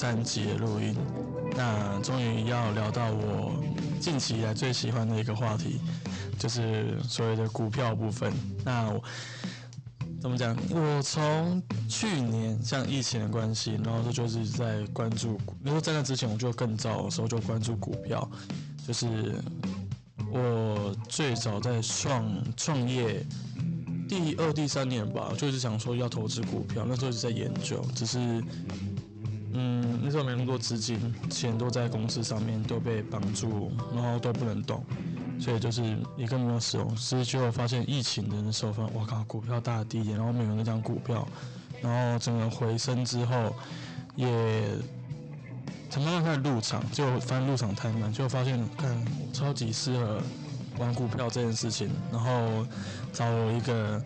三集的录音。那终于要聊到我近期以来最喜欢的一个话题，就是所谓的股票部分。那我怎么讲？我从去年像疫情的关系，然后这就是在关注。如果在那之前，我就更早的时候就关注股票，就是我最早在创创业。第二、第三年吧，就是想说要投资股票，那时候一直在研究，只是，那时候没那么多资金，钱都在公司上面都被绑住，然后都不能动，所以就是一个没有使用。所以就发现疫情的时候，发现哇靠，股票大跌，然后没有那张股票，然后整个回升之后，也慢慢开始入场，就发现入场太慢，就发现看超级适合。玩股票这件事情，然后找了一个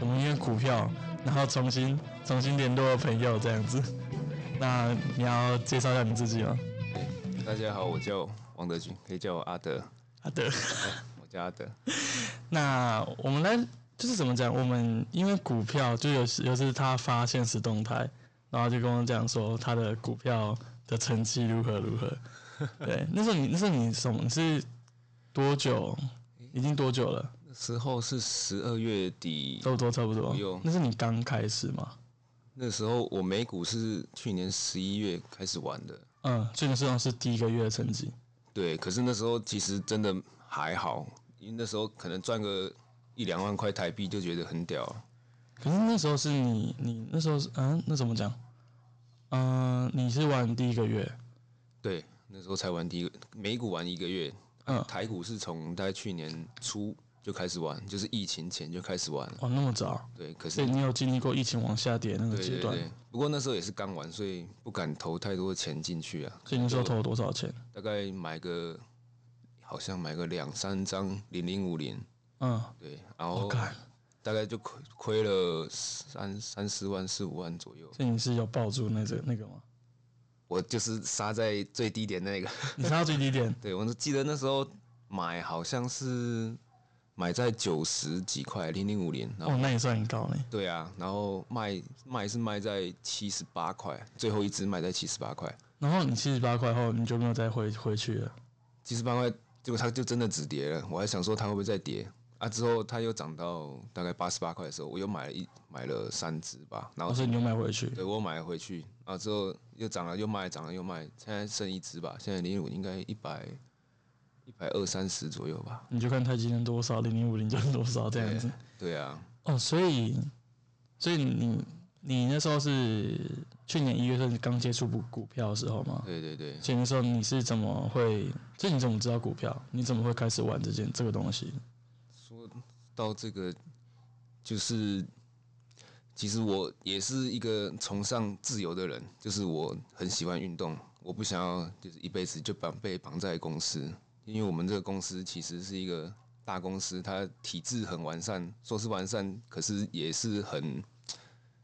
我们因为股票，然后重新重新联络朋友这样子。那你要介绍一下你自己吗？大家好，我叫王德军，可以叫我阿德。阿德，我叫阿德。那我们来就是怎么讲？我们因为股票就有时有时他发现实动态，然后就跟我讲说他的股票的成绩如何如何。对，那时候你那时候你什么是？多久？已经多久了？那时候是十二月底，差不多差不多。那是你刚开始吗？那时候我美股是去年十一月开始玩的。嗯，去年实际上是第一个月的成绩。对，可是那时候其实真的还好，因为那时候可能赚个一两万块台币就觉得很屌。可是那时候是你，你那时候是嗯，那怎么讲？嗯，你是玩第一个月？对，那时候才玩第一个美股玩一个月。嗯，台股是从大概去年初就开始玩，就是疫情前就开始玩。哦，那么早？对，可是你有经历过疫情往下跌那个阶段。不过那时候也是刚玩，所以不敢投太多的钱进去啊。所以那时候投了多少钱？大概买个，好像买个两三张零零五零。嗯，对，然后大概就亏亏了三三四万四五万左右。所以你是有抱住那个那个吗？我就是杀在最低点那个，你杀到最低点？对，我记得那时候买好像是买在九十几块零零五零，哦，那也算很高嘞。对啊，然后卖卖是卖在七十八块，最后一只卖在七十八块。然后你七十八块后，你就没有再回回去了？七十八块，结果它就真的止跌了。我还想说它会不会再跌？啊！之后它又涨到大概八十八块的时候，我又买了一买了三只吧，然后是你又买回去？对，我买回去，然后之后又涨了又卖，涨了又卖，现在剩一只吧。现在零零五应该一百一百二三十左右吧。你就看台积电多少，零零五零就是多少这样子。对啊。哦，所以所以你你那时候是去年一月份刚接触股股票的时候吗？对对对。所以那时候你是怎么会？就你怎么知道股票？你怎么会开始玩这件这个东西？说到这个，就是其实我也是一个崇尚自由的人，就是我很喜欢运动，我不想要就是一辈子就绑被绑在公司，因为我们这个公司其实是一个大公司，它体制很完善，说是完善，可是也是很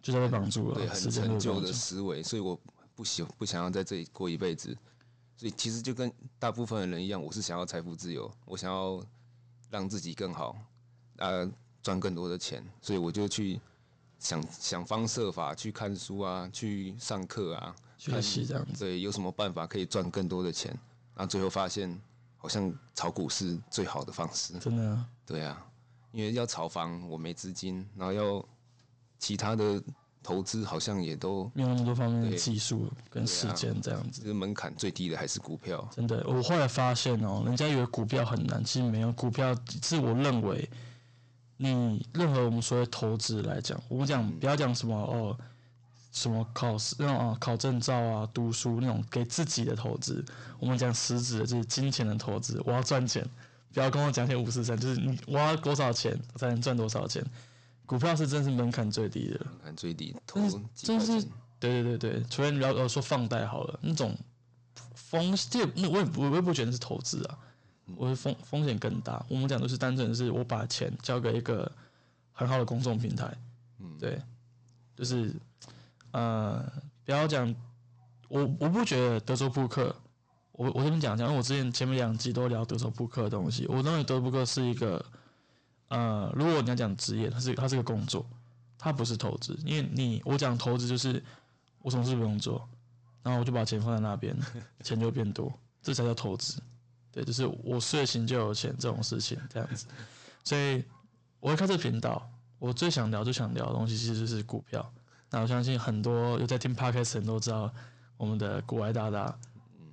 就在被绑住了，对，很陈旧的思维，所以我不喜不想要在这里过一辈子，所以其实就跟大部分的人一样，我是想要财富自由，我想要。让自己更好，呃，赚更多的钱，所以我就去想想方设法去看书啊，去上课啊，学习这样子。对，有什么办法可以赚更多的钱？然后最后发现，好像炒股是最好的方式。真的？对啊，因为要炒房，我没资金，然后要其他的。投资好像也都没有那么多方面的技术跟时间这样子，就是门槛最低的还是股票。真的，我后来发现哦，人家以为股票很难，其实没有。股票是我认为，你任何我们所谓投资来讲，我们讲不要讲什么哦，什么考试那种啊，考证照啊，读书那种给自己的投资。我们讲实质的就是金钱的投资，我要赚钱，不要跟我讲些五四三，就是你我要多少钱才能赚多少钱。股票是真是门槛最低的，门槛最低，投真是对对对对，除非你要说放贷好了，那种风险，那我也我也不觉得是投资啊，我是风风险更大。我们讲的是单纯是我把钱交给一个很好的公众平台，嗯，对，就是呃，不要讲我我不觉得德州扑克，我我这边讲讲，因为我之前前面两集都聊德州扑克的东西，我认为德州扑克是一个。呃，如果你要讲职业，它是它是个工作，它不是投资。因为你我讲投资就是我什么事不用做，然后我就把钱放在那边，钱就变多，这才叫投资。对，就是我睡醒就有钱这种事情这样子。所以我会开这频道，我最想聊、最想聊的东西其实就是股票。那我相信很多有在听 podcast 人都知道我们的古外大大。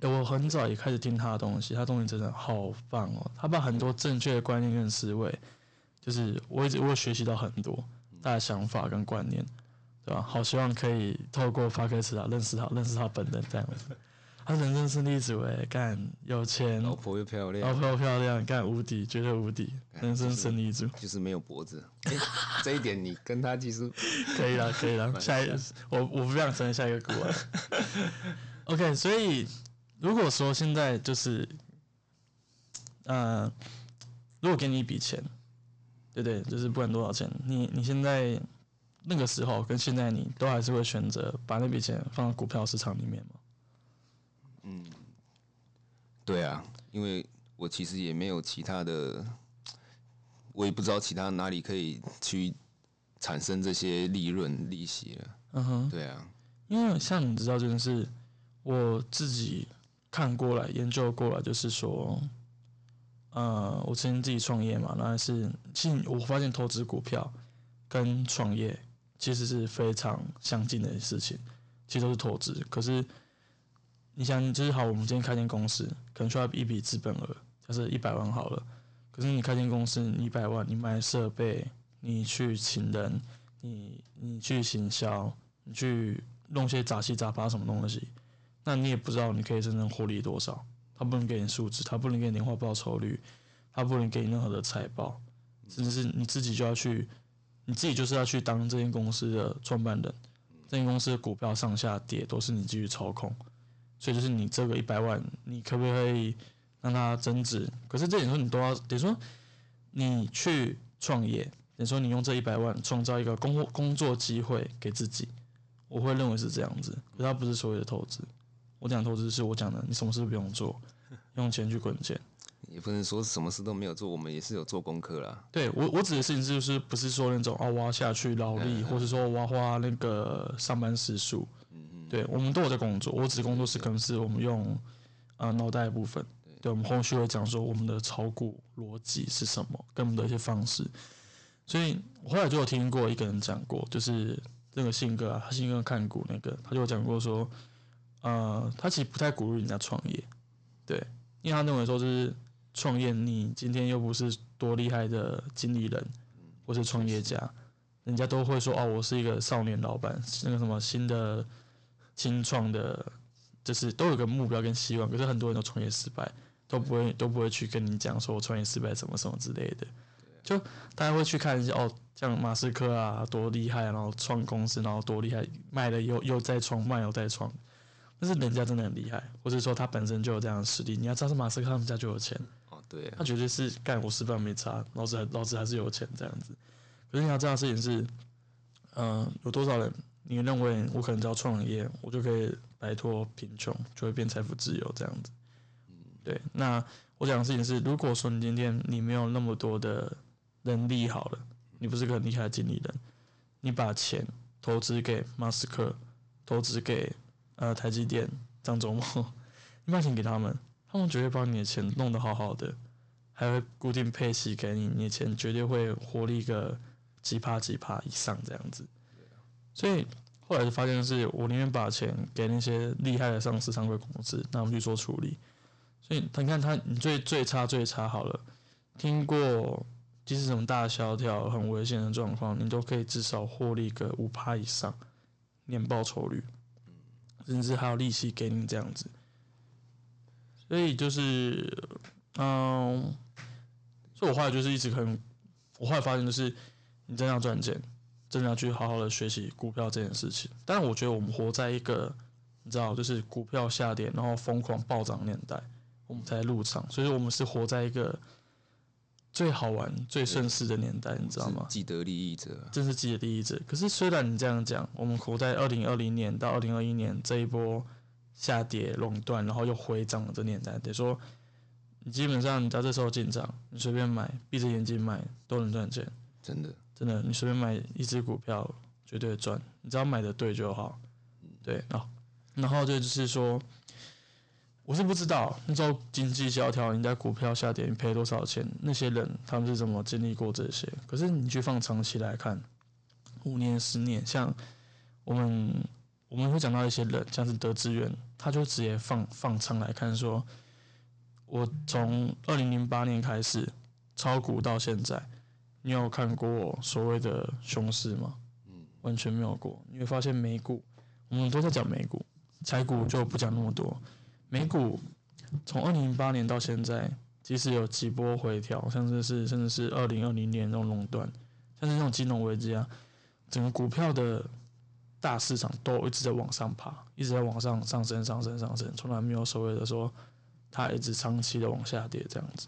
我很早也开始听他的东西，他东西真的好棒哦！他把很多正确的观念跟思维，就是我一直我学习到很多大的想法跟观念，对吧？好希望可以透过 podcast 啊认识他，认识他本人这样子。他人生胜利组诶，干有钱，老婆又漂亮，老婆又漂亮，干无敌，绝对无敌，人生胜利组就是没有脖子。这一点你跟他其实 可以了，可以了。下一，我我不想成为下一个股王。OK，所以。如果说现在就是，呃，如果给你一笔钱，对对，就是不管多少钱，你你现在那个时候跟现在你都还是会选择把那笔钱放到股票市场里面吗？嗯，对啊，因为我其实也没有其他的，我也不知道其他哪里可以去产生这些利润利息了。嗯哼，对啊，因为像你知道，就是我自己。看过来研究过来，就是说，呃，我曾经自己创业嘛，那是其实我发现投资股票跟创业其实是非常相近的事情，其实都是投资。可是你想，就是好，我们今天开间公司，可能需要一笔资本额，就是一百万好了。可是你开间公司，一百万，你买设备，你去请人，你你去行销，你去弄些杂七杂八什么东西。那你也不知道你可以真正获利多少，他不能给你数字，他不能给你年化报酬率，他不能给你任何的财报，甚至是你自己就要去，你自己就是要去当这间公司的创办人，这间公司的股票上下跌都是你继续操控，所以就是你这个一百万，你可不可以让它增值？可是这点说你都要，等于说你去创业，等于说你用这一百万创造一个工工作机会给自己，我会认为是这样子，可它不是所谓的投资。我讲投资是我讲的，你什么事都不用做，用钱去滚钱。也不能说什么事都没有做，我们也是有做功课啦。对我我指的事情就是不是说那种啊挖下去劳力，或者说挖花那个上班时数。对我们都有在工作，我只工作是可能是我们用啊脑袋的部分。对，我们后续会讲说我们的炒股逻辑是什么，跟我们的一些方式。所以我后来就有听过一个人讲过，就是那个性格啊，他性格看股那个，他就讲过说。呃，他其实不太鼓励人家创业，对，因为他认为说就是创业，你今天又不是多厉害的经理人，或是创业家，人家都会说哦，我是一个少年老板，那个什么新的新创的，就是都有个目标跟希望，可是很多人都创业失败，都不会都不会去跟你讲说我创业失败什么什么之类的，就大家会去看一下哦，像马斯克啊多厉害，然后创公司，然后多厉害，卖了又又再创，卖又再创。但是人家真的很厉害，或者说他本身就有这样的实力。你要知道，是马斯克他们家就有钱哦，对，他绝对是干我失败没差，老子老子还是有钱这样子。可是你要知道事情是，嗯，有多少人你认为我可能只要创业，我就可以摆脱贫穷，就会变财富自由这样子？嗯，对。那我讲的事情是，如果说你今天你没有那么多的能力好了，你不是个很厉害的经理人，你把钱投资给马斯克，投资给。呃，台积电、张忠谋，你把钱给他们，他们绝对把你的钱弄得好好的，还会固定配息给你，你的钱绝对会活力个几趴几趴以上这样子。所以后来就发现是，我宁愿把钱给那些厉害的上市商会公司，那我们去做处理。所以你看他，你最最差最差好了，听过即使什么大萧条、很危险的状况，你都可以至少获利个五趴以上年报酬率。甚至还有利息给你这样子，所以就是，嗯，所以我后来就是一直很，我后来发现就是，你真的要赚钱，真的要去好好的学习股票这件事情。但是我觉得我们活在一个，你知道，就是股票下跌然后疯狂暴涨年代，我们才入场，所以我们是活在一个。最好玩、最盛世的年代，你知道吗？既得利益者，真是既得利益者。可是虽然你这样讲，我们活在二零二零年到二零二一年这一波下跌、垄断，然后又回涨的这年代，得说你基本上你在这时候进场，你随便买，闭着眼睛买都能赚钱。真的，真的，你随便买一只股票绝对赚，你只要买的对就好。对，然后然后这就是说，我是不知道那时候经济萧条，你在股票下跌，你赔多少钱？那些人他们是怎么经历过这些？可是你去放长期来看，五年、十年，像我们我们会讲到一些人，像是德资源，他就直接放放长来看，说我从二零零八年开始炒股到现在，你有看过所谓的熊市吗？嗯，完全没有过。你会发现美股，我们都在讲美股，财股就不讲那么多。美股从二零零八年到现在，即使有几波回调，甚至是甚至是二零二零年那种垄断，像是那种金融危机啊，整个股票的大市场都一直在往上爬，一直在往上上升、上升、上升，从来没有所谓的说它一直长期的往下跌这样子。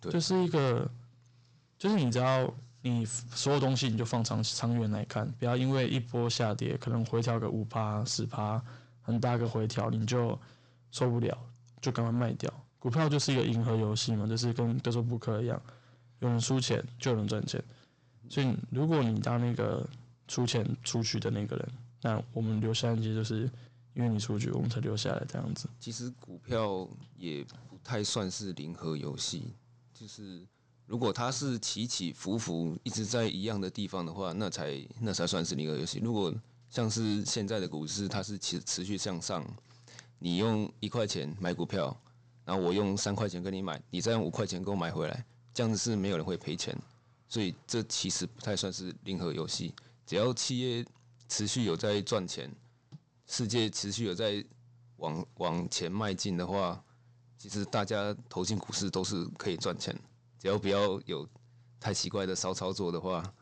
对就是一个，就是你只要你所有东西你就放长长远来看，不要因为一波下跌可能回调个五趴、十趴，很大个回调你就受不了，就赶快卖掉。股票就是一个银河游戏嘛，就是跟德州扑克一样，有人输钱就有人赚钱。所以如果你当那个出钱出去的那个人，那我们留下来就是因为你出去，我们才留下来这样子。其实股票也不太算是零和游戏，就是如果它是起起伏伏一直在一样的地方的话，那才那才算是零和游戏。如果像是现在的股市，它是持持续向上，你用一块钱买股票，然后我用三块钱跟你买，你再用五块钱给我买回来，这样子是没有人会赔钱，所以这其实不太算是零和游戏。只要企业持续有在赚钱，世界持续有在往往前迈进的话，其实大家投进股市都是可以赚钱，只要不要有太奇怪的骚操作的话，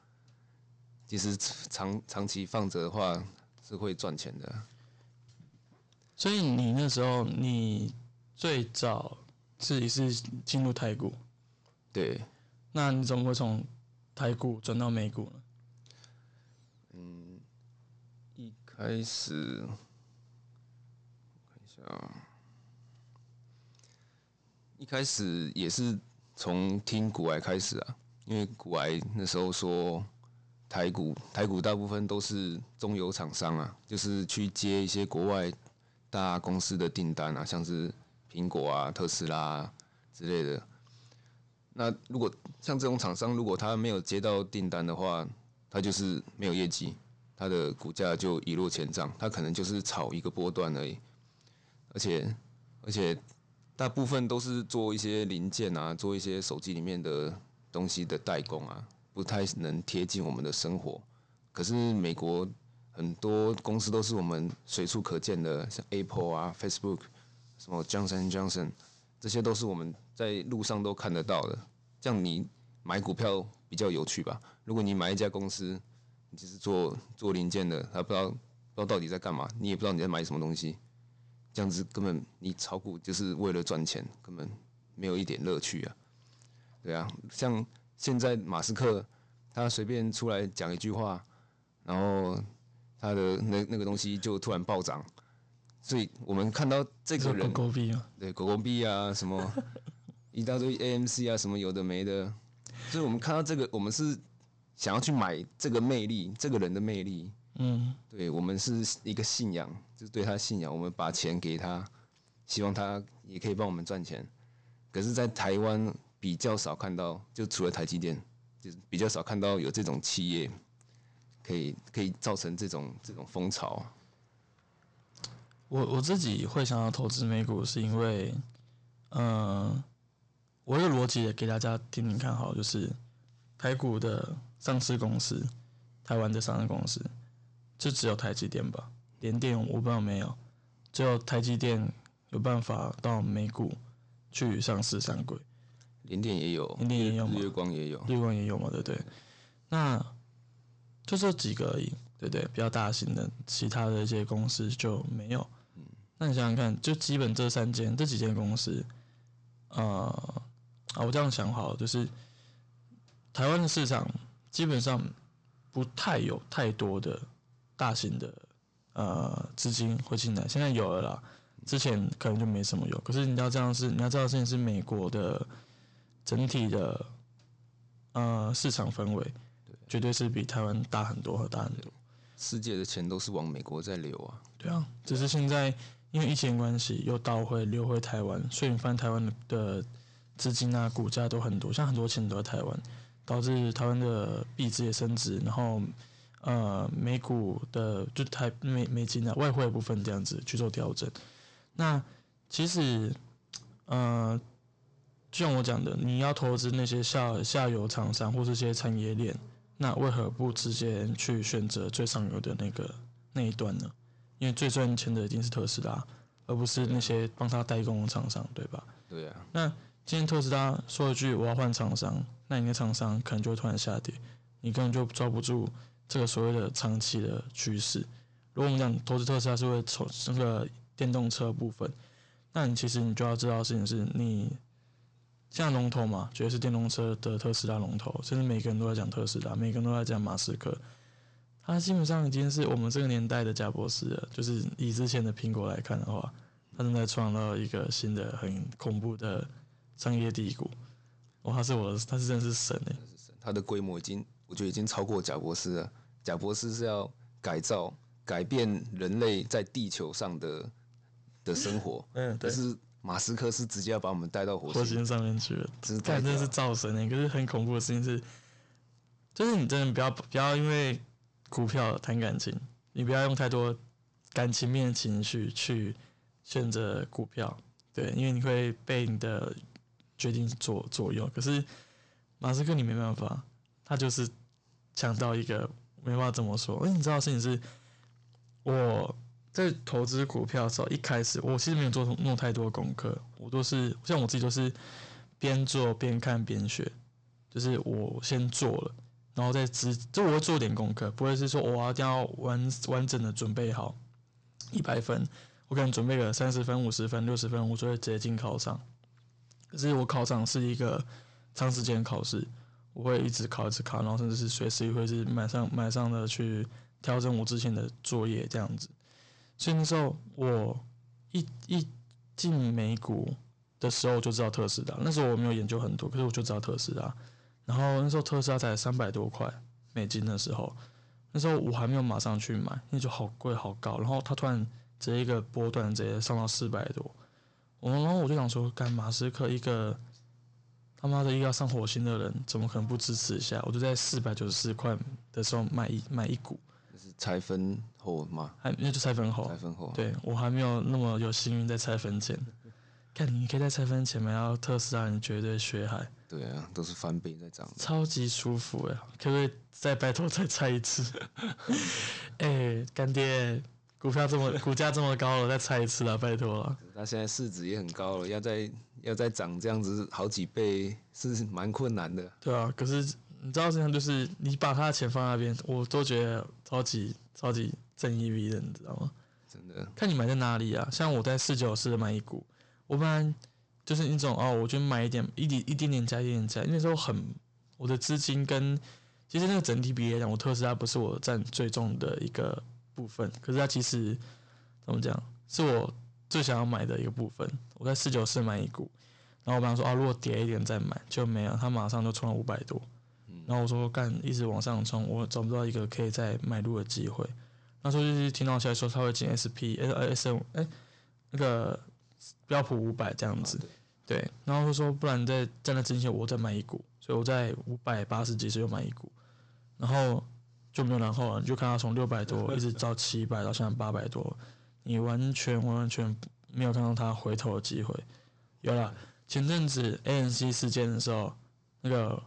其实长长期放着的话是会赚钱的。所以你那时候你最早自己是进入台股，对，那你怎么会从台股转到美股呢？嗯一开始看一下啊，一开始也是从听股癌开始啊，因为股癌那时候说台股台股大部分都是中游厂商啊，就是去接一些国外大公司的订单啊，像是苹果啊、特斯拉、之类的。那如果像这种厂商，如果他没有接到订单的话，他就是没有业绩，他的股价就一落千丈，他可能就是炒一个波段而已，而且而且大部分都是做一些零件啊，做一些手机里面的东西的代工啊，不太能贴近我们的生活。可是美国很多公司都是我们随处可见的，像 Apple 啊、Facebook、什么 Johnson Johnson，这些都是我们在路上都看得到的。这样你买股票比较有趣吧？如果你买一家公司，你只是做做零件的，他不知道不知道到底在干嘛，你也不知道你在买什么东西，这样子根本你炒股就是为了赚钱，根本没有一点乐趣啊。对啊，像现在马斯克他随便出来讲一句话，然后他的那那个东西就突然暴涨，所以我们看到这个人狗人狗币啊，对狗狗币啊，什么 一大堆 AMC 啊，什么有的没的，所以我们看到这个，我们是想要去买这个魅力，这个人的魅力。嗯，对我们是一个信仰，就是对他信仰，我们把钱给他，希望他也可以帮我们赚钱。可是，在台湾比较少看到，就除了台积电，就是比较少看到有这种企业可以可以造成这种这种风潮。我我自己会想要投资美股，是因为，嗯、我的逻辑也给大家听听看好，就是台股的上市公司，台湾的上市公司，就只有台积电吧，联电我不知道没有，只有台积电有办法到美股去上市上柜。联电也有，联电也有吗日月光也有。月光也有嘛，对不对？那就这几个而已，对不对？比较大型的，其他的一些公司就没有。那你想想看，就基本这三间、这几间公司，呃，啊，我这样想好了，就是台湾的市场基本上不太有太多的大型的呃资金会进来，现在有了啦，之前可能就没什么有。可是你要这样是，你要知道，现在是美国的整体的呃市场氛围，绝对是比台湾大很多和大很多。世界的钱都是往美国在流啊。对啊，只是现在因为疫情关系又倒回流回台湾，所以你发现台湾的资金啊、股价都很多，像很多钱都在台湾，导致台湾的币值也升值，然后呃美股的就台美美金啊外汇部分这样子去做调整。那其实呃就像我讲的，你要投资那些下下游厂商或这些产业链，那为何不直接去选择最上游的那个那一段呢？因为最赚钱的一定是特斯拉，而不是那些帮他代工的厂商，对吧？对啊，那今天特斯拉说一句我要换厂商，那你的厂商可能就会突然下跌，你根本就抓不住这个所谓的长期的趋势。如果我们讲投资特斯拉是会从那个电动车部分，那你其实你就要知道事情是你像龙头嘛，绝对是电动车的特斯拉龙头，甚至每个人都在讲特斯拉，每个人都在讲马斯克。他基本上已经是我们这个年代的贾博士了。就是以之前的苹果来看的话，他正在创造一个新的很恐怖的商业帝国。哇，他是我的，他是真的是神哎！他的规模已经，我觉得已经超过贾博士了。贾博士是要改造、改变人类在地球上的的生活，嗯，对。可是马斯克是直接要把我们带到火火星上面去了，看真的是造神哎！可是很恐怖的事情是，就是你真的不要不要因为。股票谈感情，你不要用太多感情面的情绪去选择股票，对，因为你会被你的决定左左右。可是马斯克你没办法，他就是抢到一个没办法这么说。因为你知道事情是，我在投资股票的时候，一开始我其实没有做弄太多功课，我都是像我自己都是边做边看边学，就是我先做了。然后再只，就我会做点功课，不会是说我一定要完完整的准备好一百分，我可能准备个三十分、五十分、六十分，我就会直接进考场。可是我考场是一个长时间考试，我会一直考一直考，然后甚至是随时会是马上马上的去调整我之前的作业这样子。所以那时候我一一进美股的时候就知道特斯拉，那时候我没有研究很多，可是我就知道特斯拉。然后那时候特斯拉才三百多块美金的时候，那时候我还没有马上去买，因为就好贵好高。然后它突然直接一个波段直接上到四百多，我然后我就想说，干马斯克一个他妈的一个要上火星的人，怎么可能不支持一下？我就在四百九十四块的时候买一买一股，是拆分后吗？还那就拆分后，拆分后，对我还没有那么有幸运在拆分前。看，你可以在拆分前买到特斯拉，你绝对血海。对啊，都是翻倍在涨，超级舒服哎！可不可以再拜托再拆一次？哎，干爹，股票这么 股价这么高了，再猜一次了，拜托了。那现在市值也很高了，要再要再涨这样子好几倍是蛮困难的。对啊，可是你知道这样就是你把他的钱放那边，我都觉得超级超级正义逼的，你知道吗？真的。看你买在哪里啊？像我在四九四买一股，我本来。就是那种哦，我就买一点，一点一点点加一点点加。那时候很，我的资金跟其实那个整体比例来讲，我特斯拉不是我占最重的一个部分，可是它其实怎么讲，是我最想要买的一个部分。我在四九四买一股，然后我本来说啊，如果跌一点再买，就没有，它马上就冲了五百多。然后我说干，一直往上冲，我找不到一个可以再买入的机会。那时候就是听到消息说他会进 SP S S M 哎那个。标普五百这样子，对，然后就说不然在在那之前我再买一股，所以我在五百八十几时又买一股，然后就没有然后了，你就看它从六百多一直到七百到现在八百多，你完全完完全没有看到它回头的机会。有了前阵子 ANC 事件的时候，那个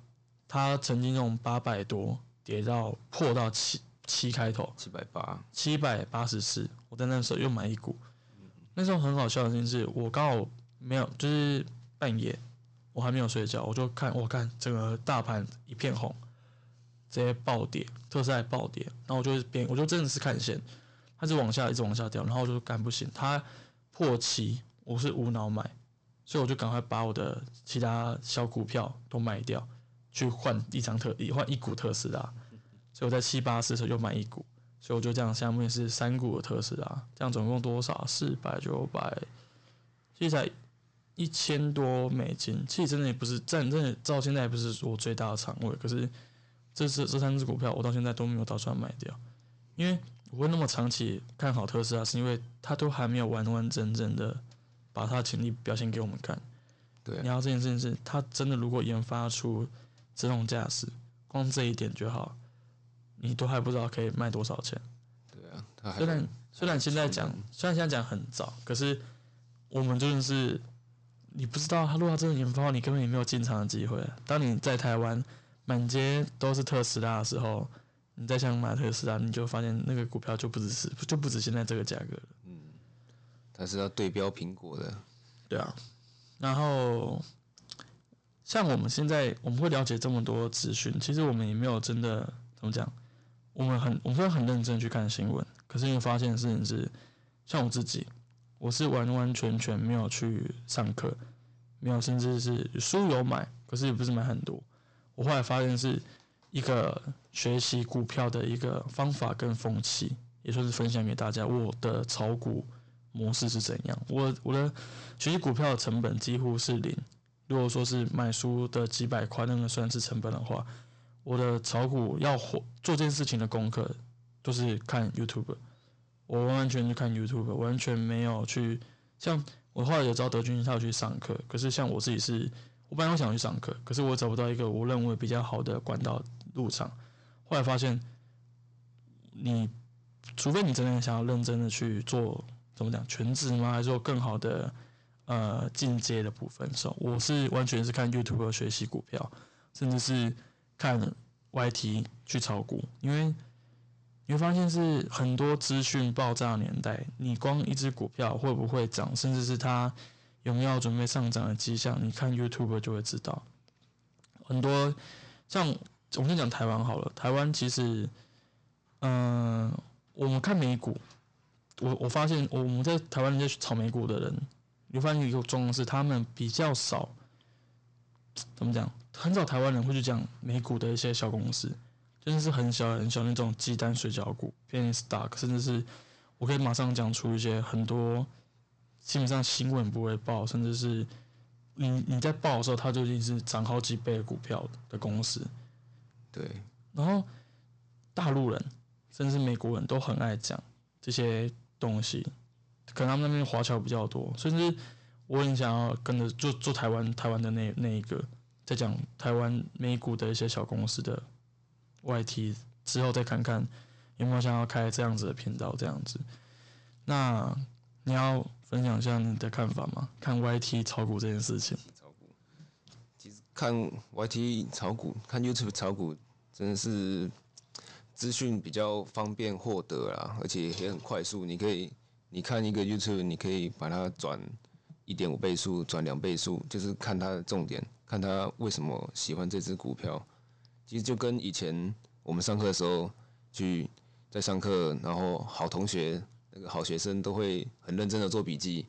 它曾经用八百多跌到破到七七开头，七百八，七百八十四，我在那时候又买一股。那时候很好笑的事情是，我刚好没有，就是半夜，我还没有睡觉，我就看，我看整个大盘一片红，直接暴跌，特斯拉暴跌，然后我就边，我就真的是看线，它是往下一直往下掉，然后我就干不行，它破七，我是无脑买，所以我就赶快把我的其他小股票都卖掉，去换一张特，换一股特斯拉，所以我在七八十的时候又买一股。所以我就这样，下面是三股的特斯拉，这样总共多少？四百九百，其实才一千多美金。其实真的也不是，真的到现在也不是我最大的仓位。可是这是这三只股票，我到现在都没有打算卖掉，因为我会那么长期看好特斯拉，是因为它都还没有完完整整的把它的潜力表现给我们看。对然后这件事情是，它真的如果研发出自动驾驶，光这一点就好，你都还不知道可以卖多少钱。对啊，虽然虽然现在讲，虽然现在讲很早，可是我们真的是你不知道，他如果他真的研发，你根本也没有进场的机会。当你在台湾满街都是特斯拉的时候，你再想买特斯拉，你就发现那个股票就不只是就不止现在这个价格了。他是要对标苹果的，对啊，然后像我们现在我们会了解这么多资讯，其实我们也没有真的怎么讲，我们很我们会很认真去看新闻，可是你会发现的事情是，像我自己，我是完完全全没有去上课，没有甚至是书有买，可是也不是买很多。我后来发现是一个学习股票的一个方法跟风气，也算是分享给大家我的炒股模式是怎样。我我的学习股票的成本几乎是零。如果说是买书的几百块，那个算是成本的话，我的炒股要活做这件事情的功课，都是看 YouTube。我完完全全看 YouTube，完全没有去像我后来有招德军他有去上课，可是像我自己是，我本来我想去上课，可是我找不到一个我认为比较好的管道入场。后来发现，你除非你真的想要认真的去做，怎么讲全职吗？还是说更好的呃进阶的部分？所以我是完全是看 YouTube 学习股票，甚至是看 YT 去炒股，因为你会发现是很多资讯爆炸年代，你光一只股票会不会涨，甚至是它荣耀准备上涨的迹象，你看 YouTube 就会知道。很多像我们先讲台湾好了，台湾其实，嗯、我们看美股，我我发现我们在台湾那些炒美股的人，你会发现一个状况是，他们比较少，怎么讲？很少台湾人会去讲美股的一些小公司，真的是很小很小那种鸡蛋水饺股、penny stock，甚至是我可以马上讲出一些很多基本上新闻不会报，甚至是你你在报的时候，它就已经是涨好几倍的股票的公司。对，然后大陆人甚至美国人都很爱讲这些东西，可能他们那边华侨比较多，甚至我很想要跟着做做台湾台湾的那那一个，在讲台湾美股的一些小公司的 YT 之后，再看看有没有想要开这样子的频道这样子。那你要分享一下你的看法吗？看 YT 炒股这件事情。其实看 YT 炒股，看 YouTube 炒股，真的是资讯比较方便获得啦，而且也很快速。你可以，你看一个 YouTube，你可以把它转一点五倍速，转两倍速，就是看它的重点，看他为什么喜欢这只股票。其实就跟以前我们上课的时候去在上课，然后好同学那个好学生都会很认真的做笔记，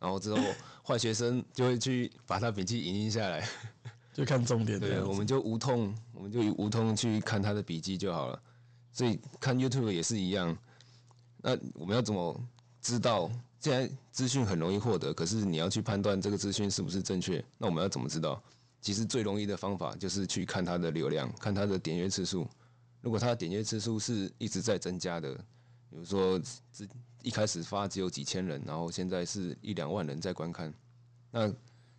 然后之后坏学生就会去把他笔记影印下来。就看重点对，我们就无痛，我们就以无痛去看他的笔记就好了。所以看 YouTube 也是一样。那我们要怎么知道？既然资讯很容易获得，可是你要去判断这个资讯是不是正确，那我们要怎么知道？其实最容易的方法就是去看它的流量，看它的点阅次数。如果它的点阅次数是一直在增加的，比如说只一开始发只有几千人，然后现在是一两万人在观看，那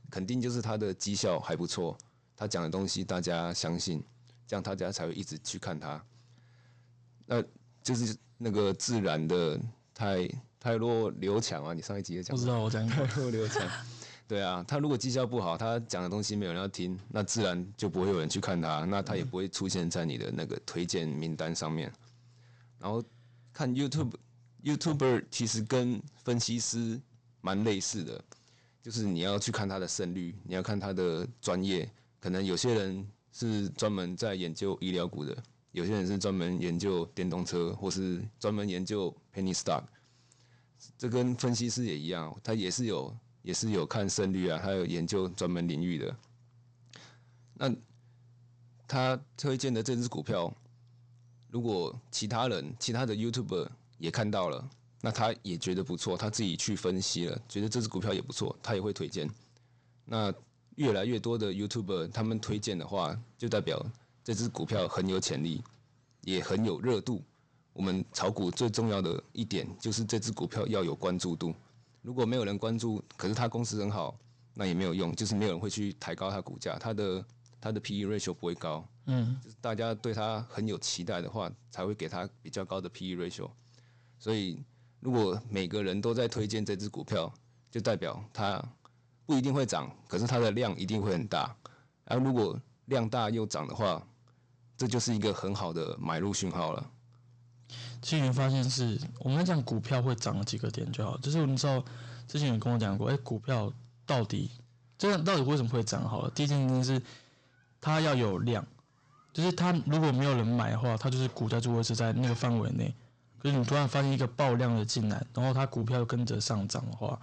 肯定就是他的绩效还不错。他讲的东西大家相信，这样大家才会一直去看他。那就是那个自然的泰泰若刘强啊，你上一集也讲不知道我讲过泰若刘强，对啊，他如果绩效不好，他讲的东西没有人要听，那自然就不会有人去看他，那他也不会出现在你的那个推荐名单上面。然后看 YouTube YouTuber 其实跟分析师蛮类似的，就是你要去看他的胜率，你要看他的专业。可能有些人是专门在研究医疗股的，有些人是专门研究电动车，或是专门研究 penny stock。这跟分析师也一样，他也是有也是有看胜率啊，他有研究专门领域的。那他推荐的这只股票，如果其他人、其他的 YouTuber 也看到了，那他也觉得不错，他自己去分析了，觉得这只股票也不错，他也会推荐。那越来越多的 YouTuber 他们推荐的话，就代表这只股票很有潜力，也很有热度。我们炒股最重要的一点就是这只股票要有关注度。如果没有人关注，可是它公司很好，那也没有用，就是没有人会去抬高它股价，它的它的 P/E ratio 不会高。嗯，就是大家对它很有期待的话，才会给它比较高的 P/E ratio。所以，如果每个人都在推荐这只股票，就代表它不一定会涨，可是它的量一定会很大。然后，如果量大又涨的话，这就是一个很好的买入讯号了。其实你会发现是我们在讲股票会涨的几个点就好，就是我们知道之前有跟我讲过，哎、股票到底这样到底为什么会涨？好了，第一件事是它要有量，就是它如果没有人买的话，它就是股价就会是在那个范围内。可是你突然发现一个爆量的进来，然后它股票跟着上涨的话，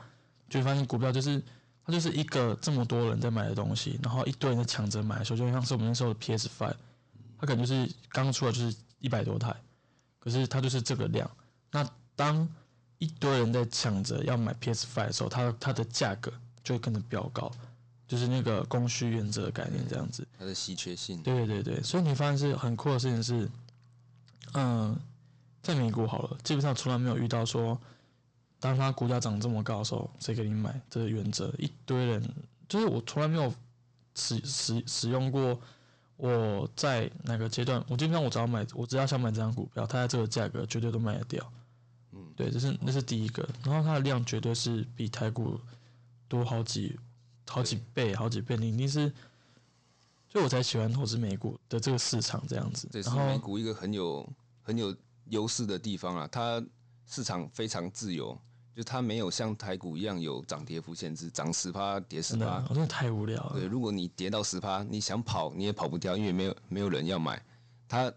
就会发现股票就是它就是一个这么多人在买的东西，然后一堆人在抢着买的时候，就像是我们那时候的 PS Five，它可能就是刚出来就是一百多台。可是它就是这个量。那当一堆人在抢着要买 PS Five 的时候，它它的价格就会跟着飙高，就是那个供需原则的概念这样子。它的稀缺性，对对对，所以你发现是很酷的事情是，嗯，在美国好了，基本上从来没有遇到说，当它股价涨这么高的时候，谁给你买这个原则，一堆人就是我从来没有使使使用过。我在哪个阶段，我基本上我只要买，我只要想买这张股票，它在这个价格绝对都卖得掉。嗯，对，这是那是第一个，然后它的量绝对是比台股多好几好几倍，好几倍，你一定是，所以我才喜欢投资美股的这个市场这样子。这是美股一个很有很有优势的地方啊，它市场非常自由，就它没有像台股一样有涨跌幅限制，涨十趴跌十趴，，我真的太无聊了。对，如果你跌到十趴，你想跑你也跑不掉，因为没有没有人要买。它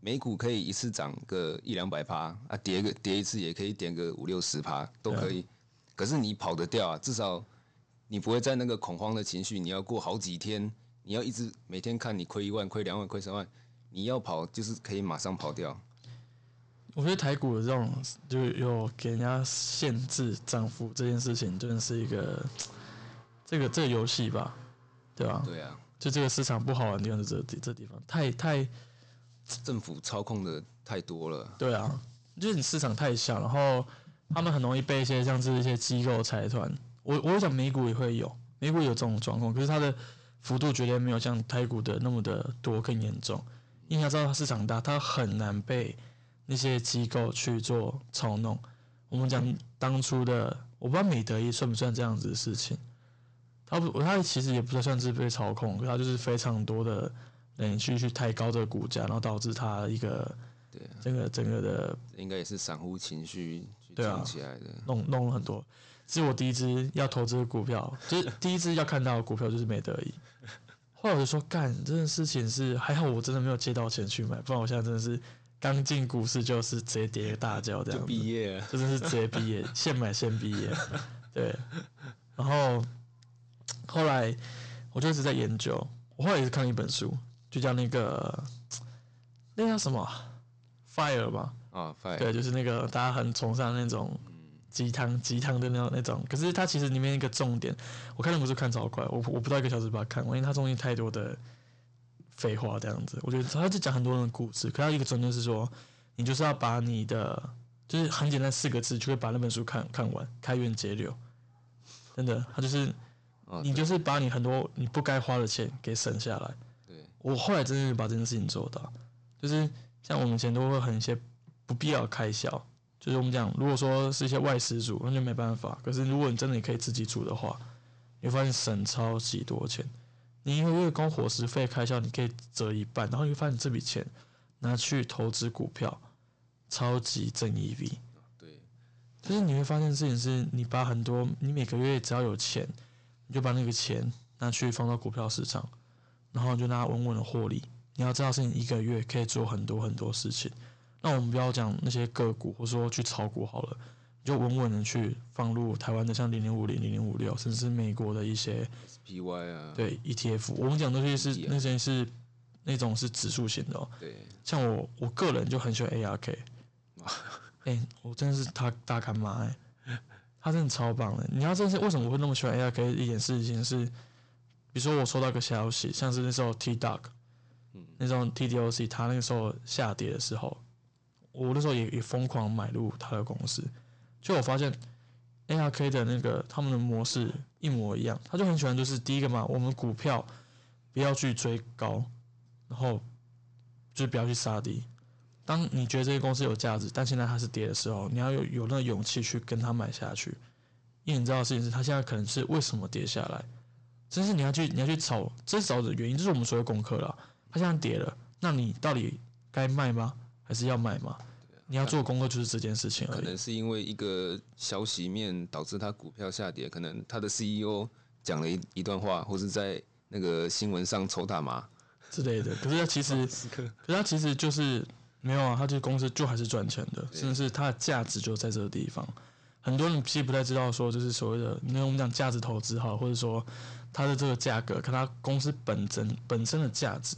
美股可以一次涨个一两百趴啊，跌个跌一次也可以点个五六十趴都可以。可是你跑得掉啊，至少你不会在那个恐慌的情绪，你要过好几天，你要一直每天看你亏一万、亏两万、亏三万，你要跑就是可以马上跑掉。我觉得台股的这种就有给人家限制涨幅这件事情，真的是一个这个这个游戏吧，对吧？对啊，就这个市场不好玩的地方是这地这地方，太太政府操控的太多了。对啊，就是你市场太小，然后他们很容易被一些像是一些机构财团，我我想美股也会有，美股有这种状况，可是它的幅度绝对没有像台股的那么的多更严重。因为你要知道它市场大，它很难被那些机构去做操弄。我们讲当初的，我不知道美德一算不算这样子的事情，它不，它其实也不算是被操控，可它就是非常多的人去去抬高这个股价，然后导致它一个对啊，整个整个的应该也是散户情绪去对啊涨起来的。弄弄了很多。其实我第一支要投资的股票，就是第一支要看到的股票就是美德一。后来我就说，干这件事情是还好，我真的没有借到钱去买，不然我现在真的是刚进股市就是直接跌一个大跤这样子，毕业了，真的是直接毕业，现买现毕业。对，然后后来我就一直在研究，我后来也是看了一本书，就叫那个那叫什么 Fire 吧，啊，Fire 对，就是那个大家很崇尚那种鸡汤鸡汤的那种那种，可是它其实里面一个重点，我看那本书看超快，我我不到一个小时把它看完，因为它中间太多的废话这样子，我觉得他就讲很多人的故事，可他一个重点是说，你就是要把你的就是很简单四个字就可以把那本书看看完，开源节流，真的，他就是哦你就是把你很多你不该花的钱给省下来。对，我后来真的把这件事情做到，就是像我们以前都会很一些不必要的开销，就是我们讲，如果说是一些外食煮，那就没办法。可是如果你真的也可以自己煮的话，你会发现省超级多钱。你一个月光伙食费开销，你可以折一半，然后你会发现这笔钱拿去投资股票，超级正 E V。对，就是你会发现事情是，你把很多，你每个月只要有钱，你就把那个钱拿去放到股票市场，然后就拿它稳稳的获利。你要知道，是你一个月可以做很多很多事情。那我们不要讲那些个股，或者说去炒股好了，你就稳稳的去放入台湾的像零零五零、零零五六，甚至是美国的一些 SPY 啊，对 ETF。我们讲的东西是那些是那种是指数型的哦。对，像我我个人就很喜欢 ARK，哎、我真的是他大干妈哎、他真的超棒的。你要真是为什么会那么喜欢 ARK 一点事情是，比如说我收到个消息，像是那时候 T Duck，嗯那种 TDOC，它那个时候下跌的时候，我那时候也也疯狂买入他的公司，就我发现 ARK 的那个他们的模式一模一样，他就很喜欢就是第一个嘛，我们股票不要去追高，然后就不要去杀低。当你觉得这个公司有价值，但现在它是跌的时候，你要有有那个勇气去跟它买下去，因为你知道的事情是，它现在可能是为什么跌下来，真是你要去你要去找，这找的原因，这是我们所有功课了。它现在跌了，那你到底该卖吗？还是要买吗？你要做的功课就是这件事情而已。可能是因为一个消息面导致它股票下跌，可能它的 CEO 讲了一一段话，或是在那个新闻上抽大麻之类的。可是它其实，可是它其实就是没有啊，它这个公司就还是赚钱的，甚至是它的价值就在这个地方。很多人其实不太知道说，就是所谓的，那我们讲价值投资哈，或者说它的这个价格，看它公司本身本身的价值，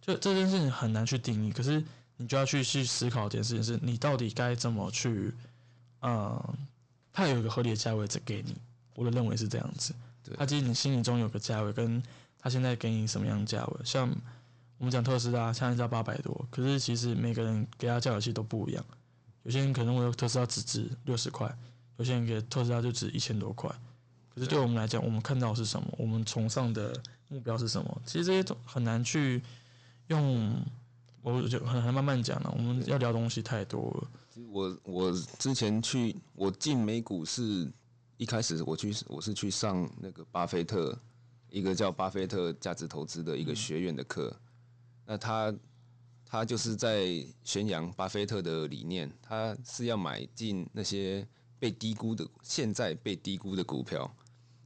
就这件事情很难去定义。可是你就要去去思考一件事情，是你到底该怎么去，嗯，它有一个合理的价位在给你，我的认为是这样子。它其实你心里中有个价位，跟它现在给你什么样的价位，像我们讲特斯拉，现在在八百多，可是其实每个人给它价格其实都不一样。有些人可能会特斯拉只值六十块，有些人给特斯拉就值一千多块。可是对我们来讲，我们看到是什么？我们崇尚的目标是什么？其实这些都很难去用。我就很很慢慢讲了，我们要聊东西太多了。我我之前去我进美股是一开始我去我是去上那个巴菲特一个叫巴菲特价值投资的一个学院的课，那他他就是在宣扬巴菲特的理念，他是要买进那些被低估的现在被低估的股票，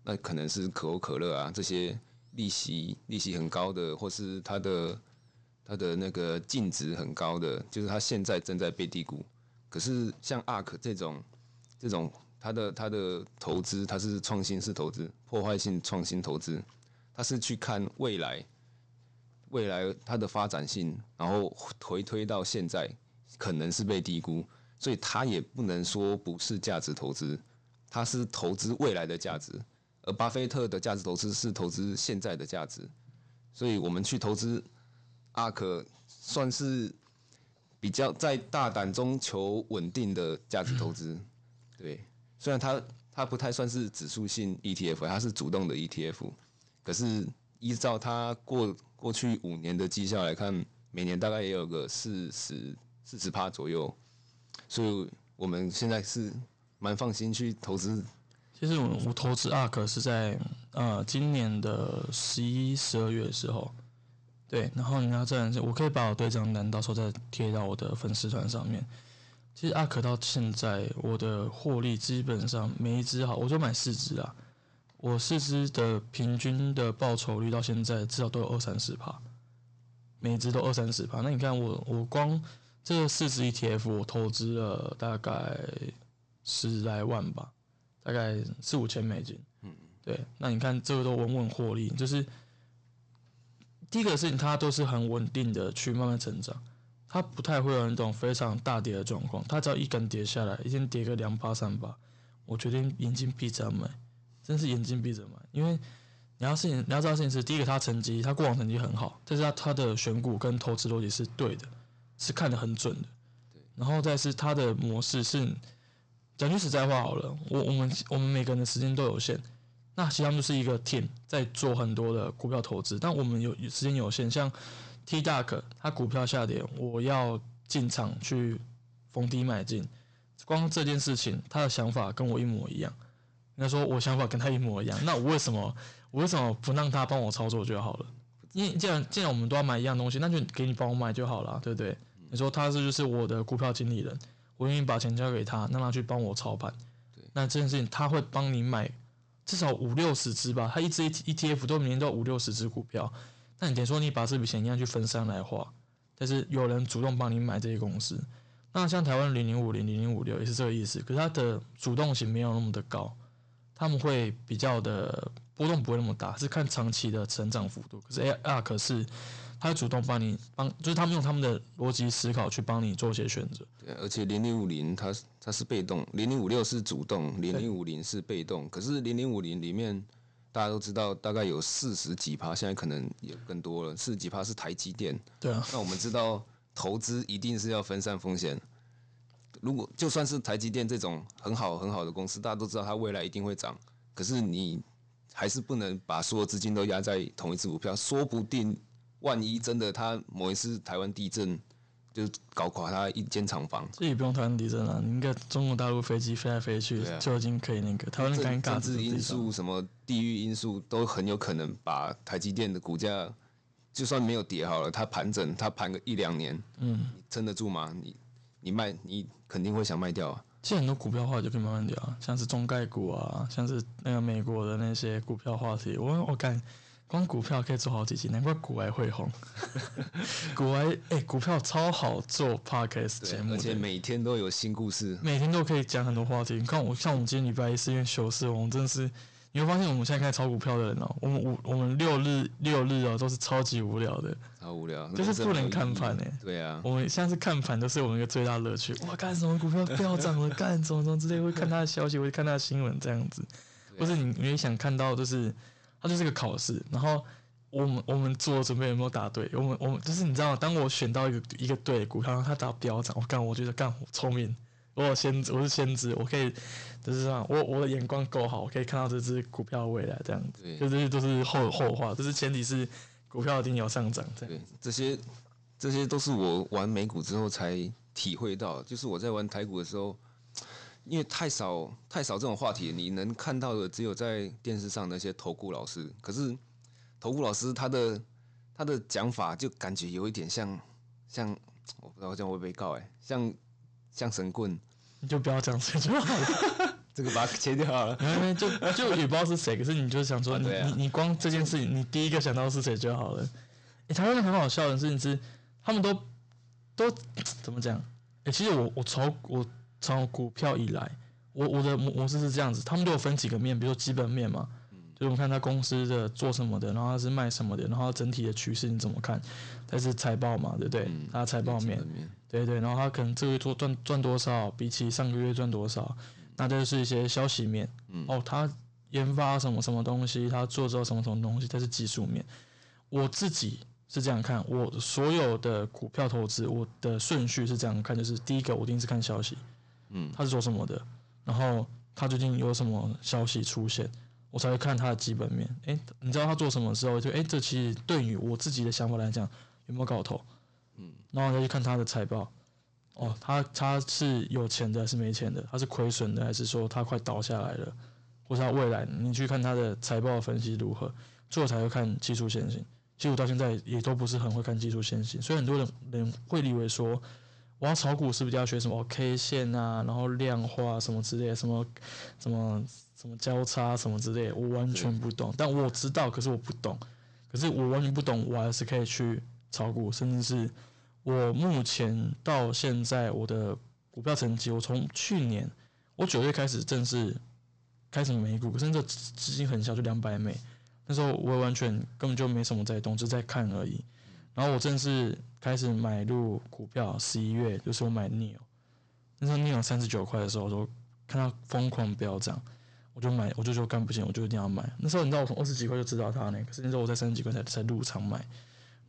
那可能是可口可乐啊这些利息利息很高的，或是它的。它的那个净值很高的，就是它现在正在被低估。可是像 ARK 这种，这种它的它的投资，它是创新式投资，破坏性创新投资，它是去看未来，未来它的发展性，然后回推到现在可能是被低估，所以它也不能说不是价值投资，它是投资未来的价值。而巴菲特的价值投资是投资现在的价值，所以我们去投资。阿克算是比较在大胆中求稳定的价值投资，对。虽然它它不太算是指数性 ETF，它是主动的 ETF，可是依照它过过去五年的绩效来看，每年大概也有个四十四十趴左右，所以我们现在是蛮放心去投资。其实我我投资阿克是在呃今年的十一十二月的时候。对，然后你要这样子，我可以把我对账单到时候再贴到我的粉丝团上面。其实阿可到现在，我的获利基本上每一只好，我就买四只啊。我四只的平均的报酬率到现在至少都有二三十趴，每只都二三十趴。那你看我，我光这四只 ETF 我投资了大概十来万吧，大概四五千美金。嗯，对，那你看这个都稳稳获利，就是。第一个事情，它都是很稳定的去慢慢成长，它不太会有那种非常大跌的状况。它只要一根跌下来，已经跌个两八三八，我决定眼睛闭着买，真是眼睛闭着买。因为你要事情，你要知道事情是，第一个它成绩，它过往成绩很好，但是它它的选股跟投资逻辑是对的，是看得很准的。然后再是它的模式是，讲句实在话好了，我我们我们每个人的时间都有限。那其实他们就是一个 team 在做很多的股票投资，但我们有时间有限，像 T Duck，它股票下跌，我要进场去逢低买进，光这件事情，他的想法跟我一模一样。应该说，我想法跟他一模一样，那我为什么我为什么不让他帮我操作就好了？因为既然既然我们都要买一样东西，那就给你帮我买就好了，对不对？你说他是就是我的股票经理人，我愿意把钱交给他，让他去帮我操盘。那这件事情他会帮你买。至少五六十只吧，它一只 E T F 都每年都五六十只股票。那你等于说你把这笔钱一样去分散来花，但是有人主动帮你买这些公司。那像台湾零零五零零零五六也是这个意思，可是它的主动性没有那么的高，他们会比较的波动不会那么大，是看长期的成长幅度。可是 A R 可是。他主动帮你帮，就是他们用他们的逻辑思考去帮你做一些选择。对，而且零零五零它它是被动，零零五六是主动，零零五零是被动。可是零零五零里面大家都知道，大概有四十几趴，现在可能也更多了。四十几趴是台积电。对啊。那我们知道投资一定是要分散风险。如果就算是台积电这种很好很好的公司，大家都知道它未来一定会涨，可是你还是不能把所有资金都压在同一只股票，说不定万一真的他某一次台湾地震。就搞垮他一间厂房，这也不用台湾地震了，你应该中国大陆飞机飞来飞去就已经可以那个。台湾尴尬，政治因素、什么地域因素都很有可能把台积电的股价，就算没有跌好了，它盘整，它盘个一两年，嗯，撑得住吗？你你卖，你肯定会想卖掉啊。其实很多股票话就可以慢慢聊，像是中概股啊，像是那个美国的那些股票话题，我我感。光股票可以做好几集，难怪股癌会红。股癌哎，股票超好做 podcast 节目，而且每天都有新故事，每天都可以讲很多话题。你看我，像我们今天礼拜一是因为休市，我们真的是你会发现我们现在开始炒股票的人哦，我们五我们六日六日哦都是超级无聊的，超无聊，就是不能看盘哎。对啊，我们现在是看盘都是我们一个最大乐趣。哇，干什么股票飙涨了？干什么什么之类，会看他的消息，会看他的新闻这样子。或是你你也想看到就是。它就是个考试，然后我们我们做准备有没有答对？我们我们就是你知道，当我选到一个一个对股票，它打飙涨，我干，我觉得干聪明，我有先我是先知，我可以就是这样，我我的眼光够好，我可以看到这只股票未来这样子，就这些都是后后话，就是前提是股票一定要上涨。对，这些这些都是我玩美股之后才体会到，就是我在玩台股的时候。因为太少太少这种话题，你能看到的只有在电视上那些投顾老师。可是投顾老师他的他的讲法就感觉有一点像像我不知道这样会被告哎，像像神棍，你就不要讲这就好了，这个把它切掉好了。就就也不知道是谁，可是你就想说你你你光这件事情，你第一个想到是谁就好了。哎，台湾很好笑的事情是，他们都都怎么讲？哎，其实我我从我。从股票以来，我我的模模式是这样子，他们都有分几个面，比如说基本面嘛，就是我们看他公司的做什么的，然后他是卖什么的，然后整体的趋势你怎么看？再是财报嘛，对不对？他财报面，对对，然后他可能这个月做赚赚多少，比起上个月赚多少，那就是一些消息面。哦，他研发什么什么东西，他做之什么什么东西，这是技术面。我自己是这样看，我所有的股票投资，我的顺序是这样看，就是第一个我一定是看消息。嗯，他是做什么的？然后他最近有什么消息出现，我才会看他的基本面。诶，你知道他做什么时候？就诶，这其实对于我自己的想法来讲，有没有搞头？嗯，然后再去看他的财报。哦，他他是有钱的还是没钱的？他是亏损的还是说他快倒下来了？或者他未来？你去看他的财报分析如何？最后才会看技术线型。其实我到现在也都不是很会看技术线型，所以很多人人会以为说。我要炒股是不是要学什么 K 线啊，然后量化什么之类，什么什么什么交叉什么之类，我完全不懂。但我知道，可是我不懂。可是我完全不懂，我还是可以去炒股，甚至是我目前到现在我的股票成绩，我从去年我九月开始正式开始美股，可是这资金很小，就两百美。那时候我完全根本就没什么在动，就在看而已。然后我正式开始买入股票，十一月就是我买 Neo，那时候 Neo 三十九块的时候，我看到疯狂飙涨，我就买，我就说干不行，我就一定要买。那时候你知道我从二十几块就知道它呢，可是那时候我在三十几块才才入场买。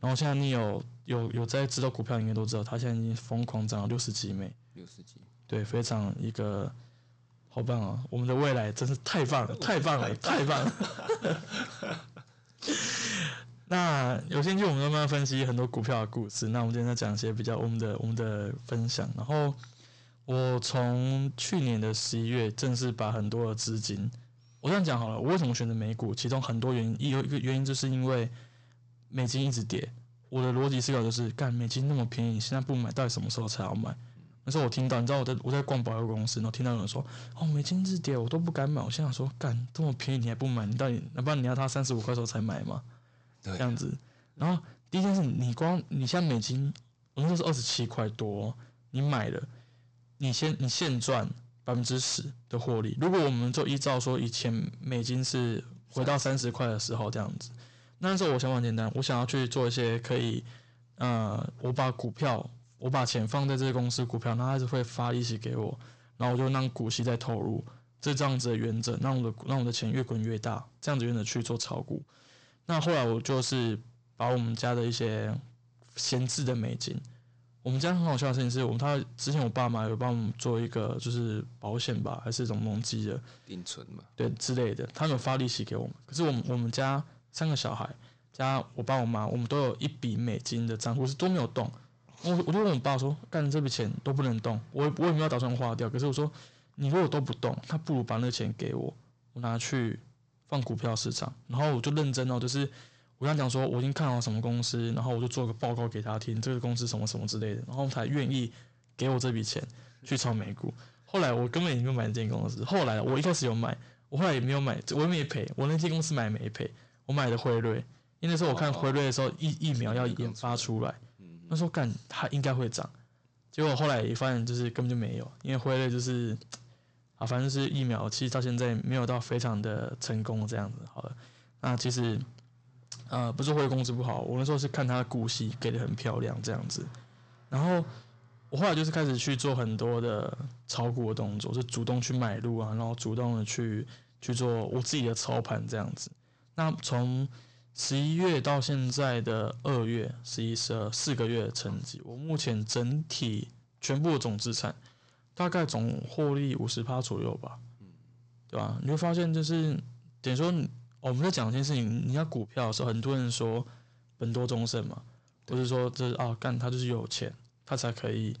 然后现在 Neo 有有在知道股票应该都知道，它现在已经疯狂涨了六十几美，六十几，对，非常一个好棒啊！我们的未来真是太棒了，太棒了，太棒了。那有兴趣，我们慢慢分析很多股票的故事。那我们今天再讲一些比较我们的我们的分享。然后我从去年的十一月正式把很多的资金，我这样讲好了。我为什么选择美股？其中很多原因，有一个原因就是因为美金一直跌。我的逻辑思考就是，干美金那么便宜，现在不买，到底什么时候才要买？那时候我听到，你知道我在我在逛保险公司，然后听到有人说，哦，美金一直跌，我都不敢买。我心想说，干这么便宜你还不买？你到底，那不然你要它三十五块时候才买吗？这样子，然后第一件事，你光你现在美金，我们说是二十七块多，你买了，你先你现赚百分之十的获利。如果我们就依照说以前美金是回到三十块的时候这样子，那时候我想法很简单，我想要去做一些可以，呃，我把股票，我把钱放在这些公司股票，它还是会发利息给我，然后我就让股息再投入，这这样子的原则，让我的让我的钱越滚越大，这样子原则去做炒股。那后来我就是把我们家的一些闲置的美金，我们家很好笑的事情是我们他之前我爸妈有帮我们做一个就是保险吧，还是一种农机的定存嘛，对之类的，他们有发利息给我们。可是我们我们家三个小孩加我爸我妈，我们都有一笔美金的账户是都没有动。我我就问我爸说，干这笔钱都不能动，我我也没有打算花掉。可是我说，你如果都不动，他不如把那个钱给我，我拿去放股票市场。然后我就认真哦，就是我跟他讲说，我已经看好什么公司，然后我就做个报告给他听，这个公司什么什么之类的，然后才愿意给我这笔钱去炒美股。后来我根本也没有买这间公司。后来我一开始有买，我后来也没有买，我也没赔。我那间公司买没赔，我买的辉瑞，因为那时候我看辉瑞的时候，疫疫苗要研发出来。那时候干，它应该会涨，结果后来也发现就是根本就没有，因为辉瑞就是啊，反正是疫苗，其实到现在没有到非常的成功这样子。好了，那其实呃不是辉瑞公司不好，我那时候是看他的股息给的很漂亮这样子，然后我后来就是开始去做很多的炒股的动作，是主动去买入啊，然后主动的去去做我自己的操盘这样子。那从十一月到现在的二月，十一、十二四个月的成绩，我目前整体全部的总资产大概总获利五十趴左右吧，对吧？你会发现就是等于说，我们在讲一件事情，你要股票的时候，很多人说本多终身嘛，或是说这是啊，干他就是有钱，他才可以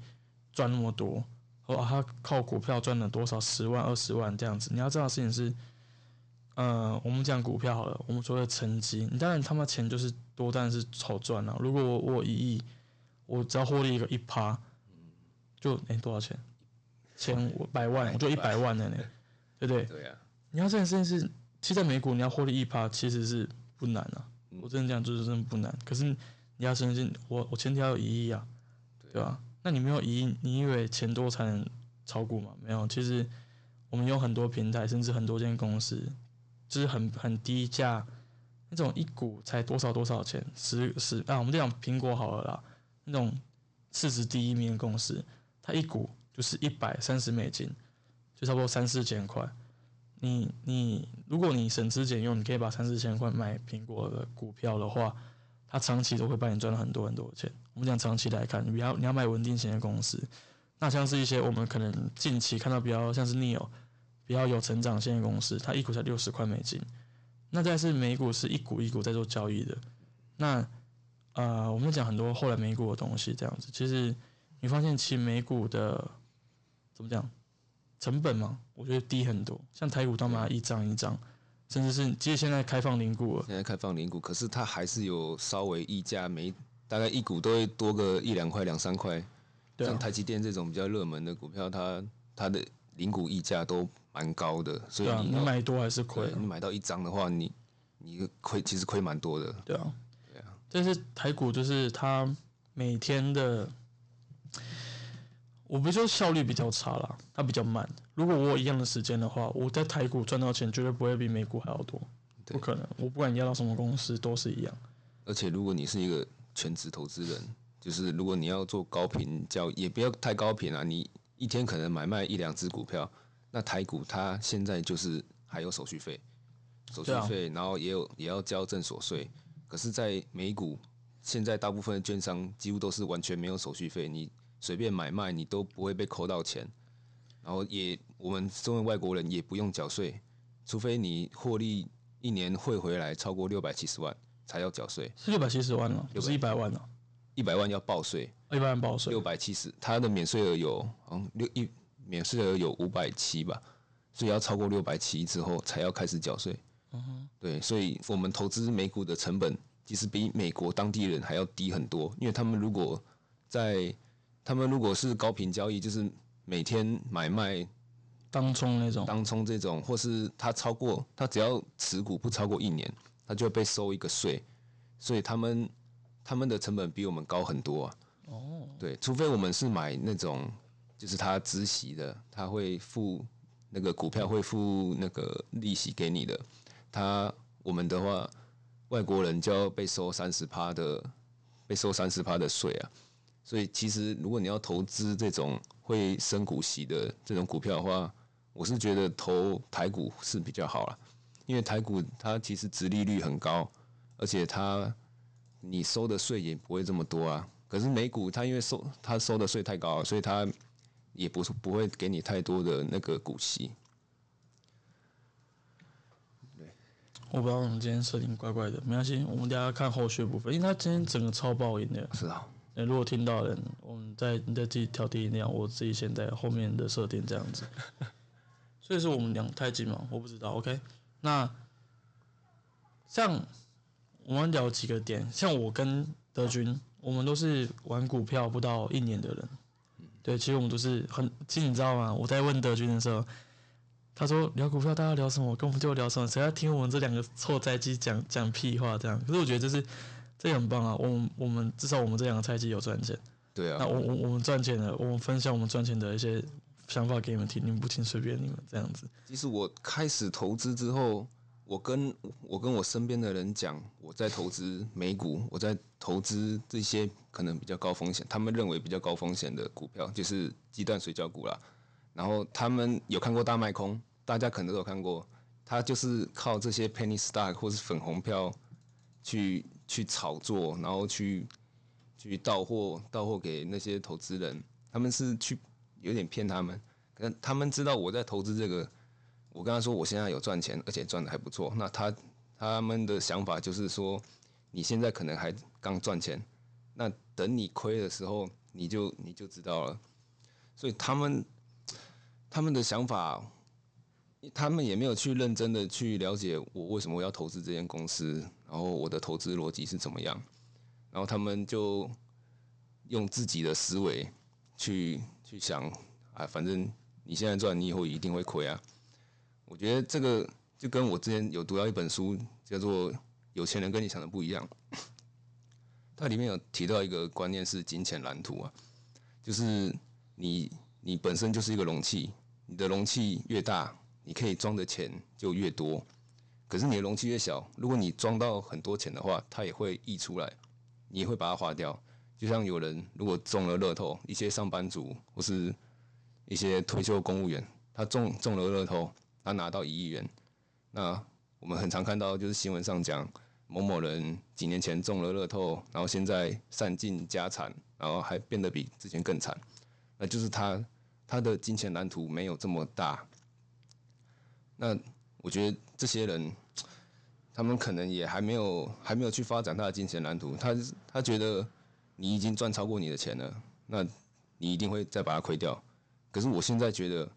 赚那么多，或啊他靠股票赚了多少十万、二十万这样子。你要知道的事情是。呃，我们讲股票好了，我们说的成绩，你当然他妈钱就是多，但是好赚啊。如果我我一亿，我只要获利一个一趴，就哎多少钱？千五百万，我就一百万了呢，对不对？对呀。你要这件事情是，其实在美股你要获利一趴其实是不难啊。我真的讲就是真的不难。可是你要相信我，我前提要有一亿啊，对吧？那你没有一亿，你以为钱多才能炒股吗？没有，其实我们有很多平台，甚至很多间公司。就是很很低价，那种一股才多少多少钱，十十啊，我们这讲苹果好了啦，那种市值第一名的公司，它一股就是一百三十美金，就差不多三四千块。你你如果你省吃俭用，你可以把三四千块买苹果的股票的话，它长期都会帮你赚很多很多钱。我们讲长期来看，你要你要买稳定型的公司，那像是一些我们可能近期看到比较像是 Neo。比较有成长性的公司，它一股才六十块美金。那再是美股是一股一股在做交易的。那呃，我们讲很多后来美股的东西这样子，其实你发现其实美股的怎么讲成本嘛，我觉得低很多。像台股，他妈一张一张，甚至是其实现在开放零股了。现在开放零股，可是它还是有稍微溢价，每大概一股都会多个一两块、两三块。像台积电这种比较热门的股票，它它的零股溢价都。蛮高的，所以你买多还是亏？你买到一张的话，你你亏其实亏蛮多的。对啊，对啊。但是台股就是它每天的，我不说效率比较差啦，它比较慢。如果我有一样的时间的话，我在台股赚到钱绝对不会比美股还要多，不可能。我不管你要到什么公司都是一样。而且如果你是一个全职投资人，就是如果你要做高频交易，也不要太高频啊，你一天可能买卖一两只股票。那台股它现在就是还有手续费，手续费，然后也有也要交证所税。可是，在美股现在大部分的券商几乎都是完全没有手续费，你随便买卖你都不会被扣到钱。然后也我们作为外国人也不用缴税，除非你获利一年汇回来超过六百七十万才要缴税。是六百七十万了，不是一百万了。一百万要报税，一百万报税。六百七十，它的免税额有嗯六一。免税额有五百七吧，所以要超过六百七之后才要开始缴税。嗯对，所以我们投资美股的成本其实比美国当地人还要低很多，因为他们如果在他们如果是高频交易，就是每天买卖当冲那种，当冲这种，或是他超过他只要持股不超过一年，他就会被收一个税，所以他们他们的成本比我们高很多啊。哦，对，除非我们是买那种。就是他孳息的，他会付那个股票会付那个利息给你的。他我们的话，外国人就要被收三十趴的，被收三十趴的税啊。所以其实如果你要投资这种会升股息的这种股票的话，我是觉得投台股是比较好了，因为台股它其实殖利率很高，而且它你收的税也不会这么多啊。可是美股它因为收它收的税太高，所以它也不是不会给你太多的那个股息。我不知道我们今天设定怪怪的，没关系，我们大家看后续部分，因为它今天整个超爆音的。是啊，如果听到人，我们再你再自己调低音量，我自己先在后面的设定这样子。所以说我们两太近嘛，我不知道。OK，那像我们聊几个点，像我跟德军，我们都是玩股票不到一年的人。对，其实我们都是很，其实你知道吗？我在问德军的时候。他说聊股票，大家聊什么？跟我们就聊什么？谁要听我们这两个臭菜鸡讲讲屁话？这样，可是我觉得这是这也很棒啊！我们我们至少我们这两个菜鸡有赚钱。对啊。那我我我们赚钱了，我们分享我们赚钱的一些想法给你们听，你们不听随便你们这样子。其实我开始投资之后，我跟我跟我身边的人讲，我在投资美股，我在投资这些可能比较高风险，他们认为比较高风险的股票，就是鸡蛋水饺股啦。然后他们有看过大卖空，大家可能都有看过，他就是靠这些 penny stock 或是粉红票去去炒作，然后去去到货到货给那些投资人，他们是去有点骗他们，可能他们知道我在投资这个，我跟他说我现在有赚钱，而且赚的还不错，那他他们的想法就是说，你现在可能还刚赚钱，那等你亏的时候，你就你就知道了，所以他们。他们的想法，他们也没有去认真的去了解我为什么要投资这间公司，然后我的投资逻辑是怎么样，然后他们就用自己的思维去去想啊，反正你现在赚，你以后一定会亏啊。我觉得这个就跟我之前有读到一本书，叫做《有钱人跟你想的不一样》，它里面有提到一个观念是金钱蓝图啊，就是你你本身就是一个容器。你的容器越大，你可以装的钱就越多。可是你的容器越小，如果你装到很多钱的话，它也会溢出来，你也会把它花掉。就像有人如果中了乐透，一些上班族或是一些退休公务员，他中中了乐透，他拿到一亿元，那我们很常看到就是新闻上讲某某人几年前中了乐透，然后现在散尽家产，然后还变得比之前更惨，那就是他。他的金钱蓝图没有这么大，那我觉得这些人，他们可能也还没有还没有去发展他的金钱蓝图。他他觉得你已经赚超过你的钱了，那你一定会再把它亏掉。可是我现在觉得，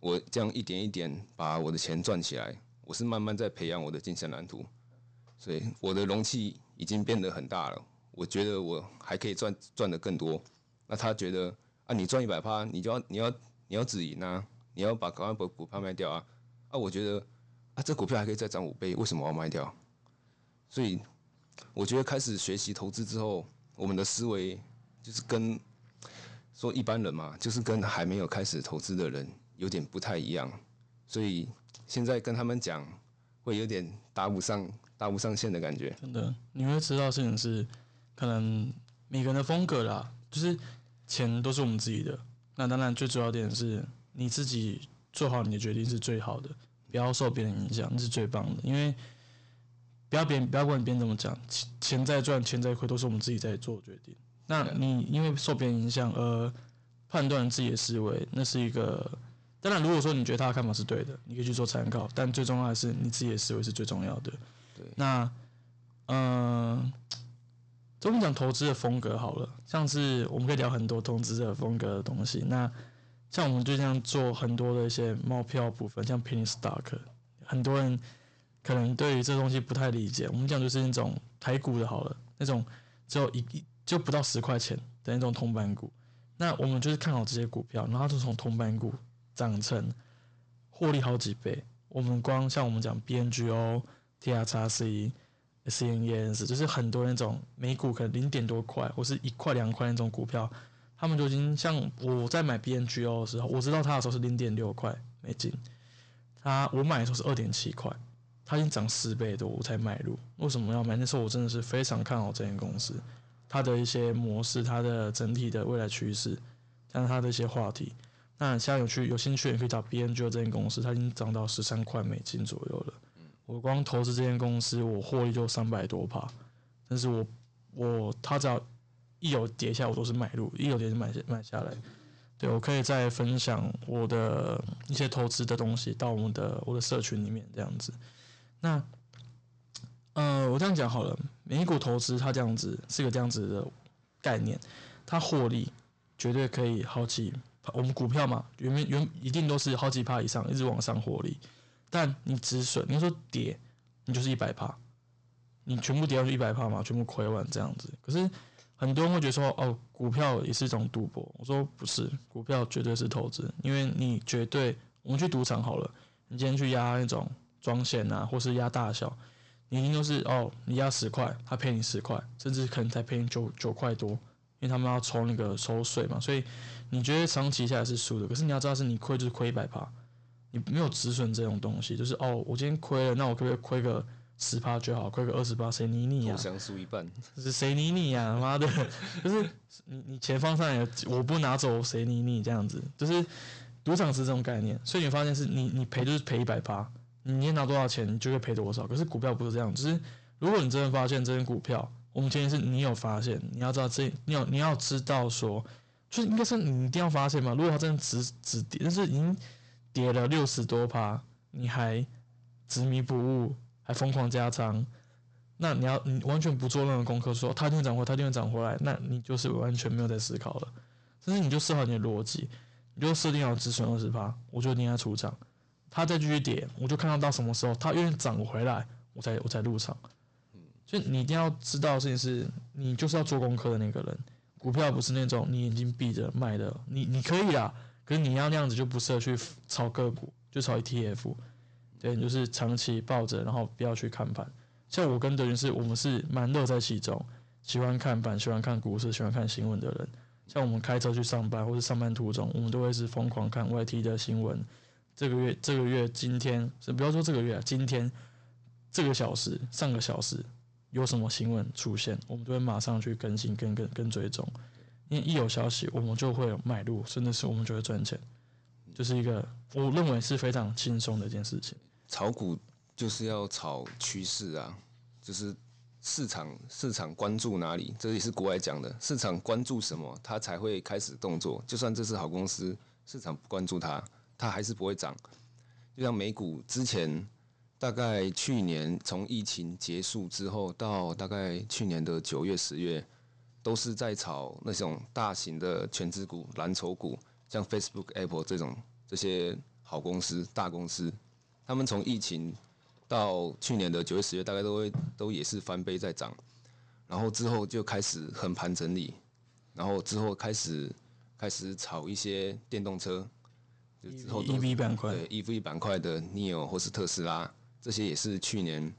我这样一点一点把我的钱赚起来，我是慢慢在培养我的金钱蓝图，所以我的容器已经变得很大了。我觉得我还可以赚赚的更多。那他觉得。啊，你赚一百趴，你就要你要你要止盈啊，你要把赶快把股票卖掉啊！啊，我觉得啊，这股票还可以再涨五倍，为什么要卖掉？所以我觉得开始学习投资之后，我们的思维就是跟说一般人嘛，就是跟还没有开始投资的人有点不太一样。所以现在跟他们讲，会有点搭不上搭不上线的感觉。真的，你会知道事情是可能每个人的风格啦，就是。钱都是我们自己的，那当然最主要点是你自己做好你的决定是最好的，不要受别人影响，那是最棒的。因为不要别人不要管别人怎么讲，钱钱在赚，钱在亏，都是我们自己在做决定。那你因为受别人影响而判断自己的思维，那是一个当然，如果说你觉得他的看法是对的，你可以去做参考，但最重要的是你自己的思维是最重要的。对，那嗯。我们讲投资的风格好了，像是我们可以聊很多投资的风格的东西。那像我们就像做很多的一些猫票部分，像 penny stock，很多人可能对于这东西不太理解。我们讲就是那种台股的好了，那种只有一就不到十块钱的那种铜板股。那我们就是看好这些股票，然后就从铜板股涨成获利好几倍。我们光像我们讲 BNGO、TRC。C N E S 就是很多那种美股可能零点多块或是一块两块那种股票，他们就已经像我在买 B N G O 的时候，我知道它的时候是零点六块美金，它我买的时候是二点七块，它已经涨十倍多我才买入。为什么要买？那时候我真的是非常看好这间公司，它的一些模式，它的整体的未来趋势，加上它的一些话题。那现在有去有兴趣也可以找 B N G O 这间公司，它已经涨到十三块美金左右了。我光投资这间公司，我获利就三百多趴，但是我我他只要一有跌下我都是买入，一有跌就买买下来。对我可以再分享我的一些投资的东西到我们的我的社群里面这样子。那呃，我这样讲好了，美股投资它这样子是个这样子的概念，它获利绝对可以好几，我们股票嘛，原原一定都是好几趴以上，一直往上获利。但你止损，你说跌，你就是一百趴，你全部跌到去一百趴嘛，全部亏完这样子。可是很多人会觉得说，哦，股票也是一种赌博。我说不是，股票绝对是投资，因为你绝对，我们去赌场好了，你今天去压那种庄线啊，或是压大小。你一定都是哦，你压十块，他赔你十块，甚至可能才赔你九九块多，因为他们要抽那个收税嘛，所以你觉得长期下来是输的。可是你要知道，是你亏就是亏一百趴，你没有止损这种东西，就是哦，我今天亏了，那我可不可以亏个十趴就好，亏个二十趴，谁理你呀？相输一半，是谁理你呀？妈的，就是你你钱放上来，我不拿走，谁理你？这样子，就是赌场是这种概念，所以你发现是你你赔就是赔一百趴。你今天拿多少钱，你就会赔多少。可是股票不是这样，就是如果你真的发现这些股票，我们今天是你有发现，你要知道这，你有你要知道说，就是应该是你一定要发现嘛。如果它真的只只跌，但是已经跌了六十多趴，你还执迷不悟，还疯狂加仓，那你要你完全不做任何功课，说它一定会涨回，它一定会涨回来，那你就是完全没有在思考了。甚至你就设好你的逻辑，你就设定好止损二十趴，我就应该出场。它再继续跌，我就看到到什么时候它愿意涨回来，我才我才入场。嗯，所以你一定要知道的事情是，你就是要做功课的那个人。股票不是那种你眼睛闭着卖的，你你可以啊，可是你要那样子就不适合去炒个股，就炒 ETF。对，就是长期抱着，然后不要去看盘。像我跟德云是，我们是蛮乐在其中，喜欢看盘，喜欢看股市，喜欢看新闻的人。像我们开车去上班或者上班途中，我们都会是疯狂看 YT 的新闻。这个月，这个月，今天是不要说这个月，今天这个小时，上个小时有什么新闻出现，我们都会马上去更新、跟跟跟追踪。因为一有消息，我们就会有买入，甚至是我们就会赚钱，就是一个我认为是非常轻松的一件事情。炒股就是要炒趋势啊，就是市场市场关注哪里，这也是国外讲的，市场关注什么，它才会开始动作。就算这是好公司，市场不关注它。它还是不会涨，就像美股之前，大概去年从疫情结束之后到大概去年的九月、十月，都是在炒那种大型的全资股、蓝筹股，像 Facebook、Apple 这种这些好公司、大公司，他们从疫情到去年的九月、十月，大概都会都也是翻倍在涨，然后之后就开始横盘整理，然后之后开始开始炒一些电动车。就之后 E V 板块，对 E V 板块的 Neo 或是特斯拉，这些也是去年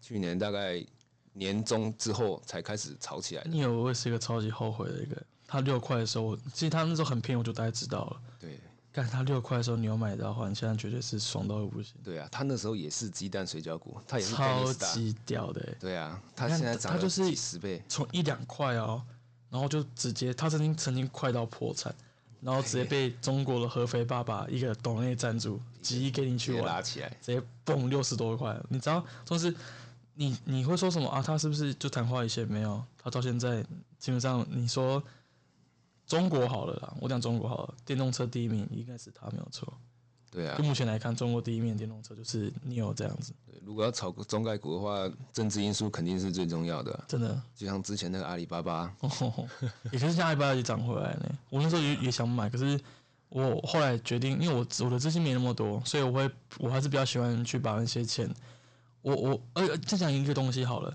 去年大概年中之后才开始炒起来的。Neo 我也是一个超级后悔的一个，它六块的时候，其实它那时候很便宜，我就大概知道了。对，但他六块的时候你有买的话，你现在绝对是爽到不行。对啊，他那时候也是鸡蛋水饺股，他也是超级屌的。对啊，他现在涨它就是十倍，从一两块哦，然后就直接，他曾经曾经快到破产。然后直接被中国的合肥爸爸一个董内赞助，几亿给你去玩，拉起来，直接蹦六十多块。你知道，就是你你会说什么啊？他是不是就昙花一现？没有，他到现在基本上你说中国好了啦，我讲中国好了，电动车第一名应该是他没有错。对啊，就目前来看，中国第一面电动车就是 Neo 这样子。对，如果要炒个中概股的话，政治因素肯定是最重要的。真的，就像之前那个阿里巴巴，也就是像阿里巴巴也涨回来呢。我那时候也也想买，可是我后来决定，因为我我的资金没那么多，所以我会我还是比较喜欢去把那些钱，我我呃再讲一个东西好了，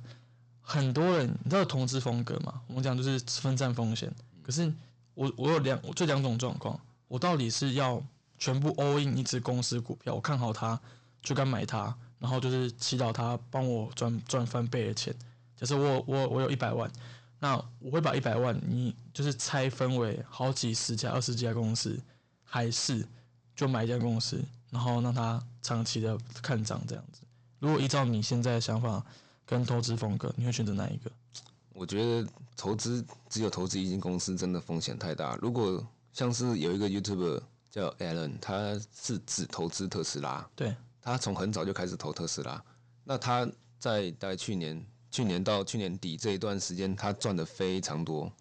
很多人你知道投资风格嘛？我们讲就是分散风险。可是我我有两这两种状况，我到底是要。全部 all in 一只公司股票，我看好它，就敢买它，然后就是祈祷它帮我赚赚翻倍的钱。假设我我我有一百万，那我会把一百万你就是拆分为好几十家、二十几家公司，还是就买一家公司，然后让它长期的看涨这样子。如果依照你现在的想法跟投资风格，你会选择哪一个？我觉得投资只有投资一间公司真的风险太大。如果像是有一个 YouTuber。叫 Alan，他是只投资特斯拉。对，他从很早就开始投特斯拉。那他在大概去年、去年到去年底这一段时间，他赚的非常多，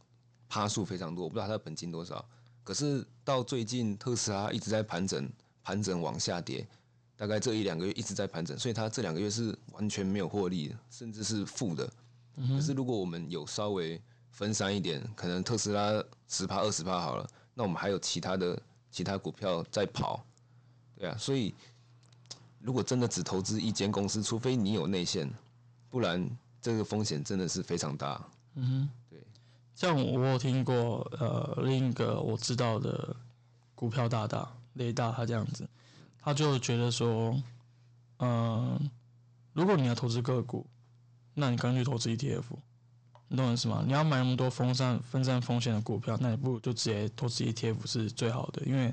趴数非常多，我不知道他的本金多少。可是到最近特斯拉一直在盘整，盘整往下跌，大概这一两个月一直在盘整，所以他这两个月是完全没有获利的，甚至是负的。可是如果我们有稍微分散一点，可能特斯拉十趴二十趴好了，那我们还有其他的其他股票在跑，对啊，所以如果真的只投资一间公司，除非你有内线，不然这个风险真的是非常大。嗯哼，对，像我有听过呃另一个我知道的股票大大雷大他这样子，他就觉得说，嗯、如果你要投资个股，那你干脆投资 ETF，你懂我意思吗？你要买那么多分散分散风险的股票，那你不如就直接投资 ETF 是最好的，因为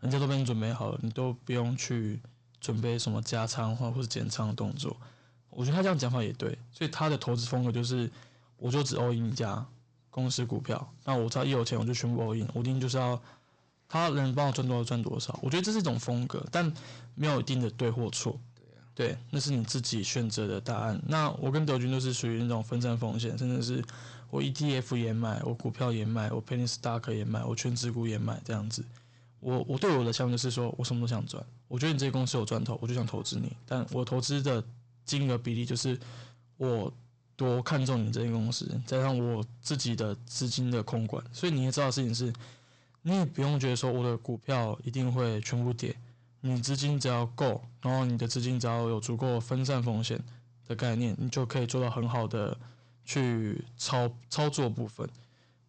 人家都帮你准备好了，你都不用去准备什么加仓或或是减仓的动作。我觉得他这样讲法也对，所以他的投资风格就是，我就只 all in 一家公司股票，那我只要一有钱我就全部 all in，我一定就是要他能帮我赚多少赚多少。我觉得这是一种风格，但没有一定的对或错。对，那是你自己选择的答案。那我跟德军都是属于那种分散风险，甚至是我 ETF 也买，我股票也买，我 penny stock 也买，我全指股也买，这样子。我我对我的想法就是说，我什么都想赚。我觉得你这个公司有赚头，我就想投资你。但我投资的金额比例就是我多看重你这间公司，加上我自己的资金的控管。所以你也知道事情是，你也不用觉得说我的股票一定会全部跌。你资金只要够，然后你的资金只要有足够分散风险的概念，你就可以做到很好的去操操作部分。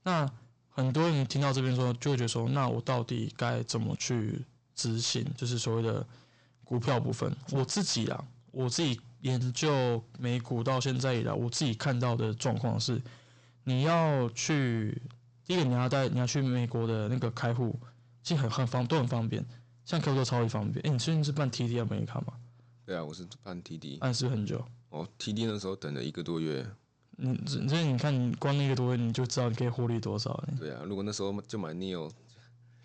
那很多人听到这边说，就会觉得说，那我到底该怎么去执行？就是所谓的股票部分。我自己啊，我自己研究美股到现在以来，我自己看到的状况是，你要去第一个你要带你要去美国的那个开户，其实很很方都很方便。像开户都超级方便。哎、你最近是办 TD 美卡吗？对啊，我是办 TD，按是不是很久？哦，TD 那时候等了一个多月。你这这你看，你光那个多月你就知道你可以获利多少了，对啊，如果那时候就买 Neo，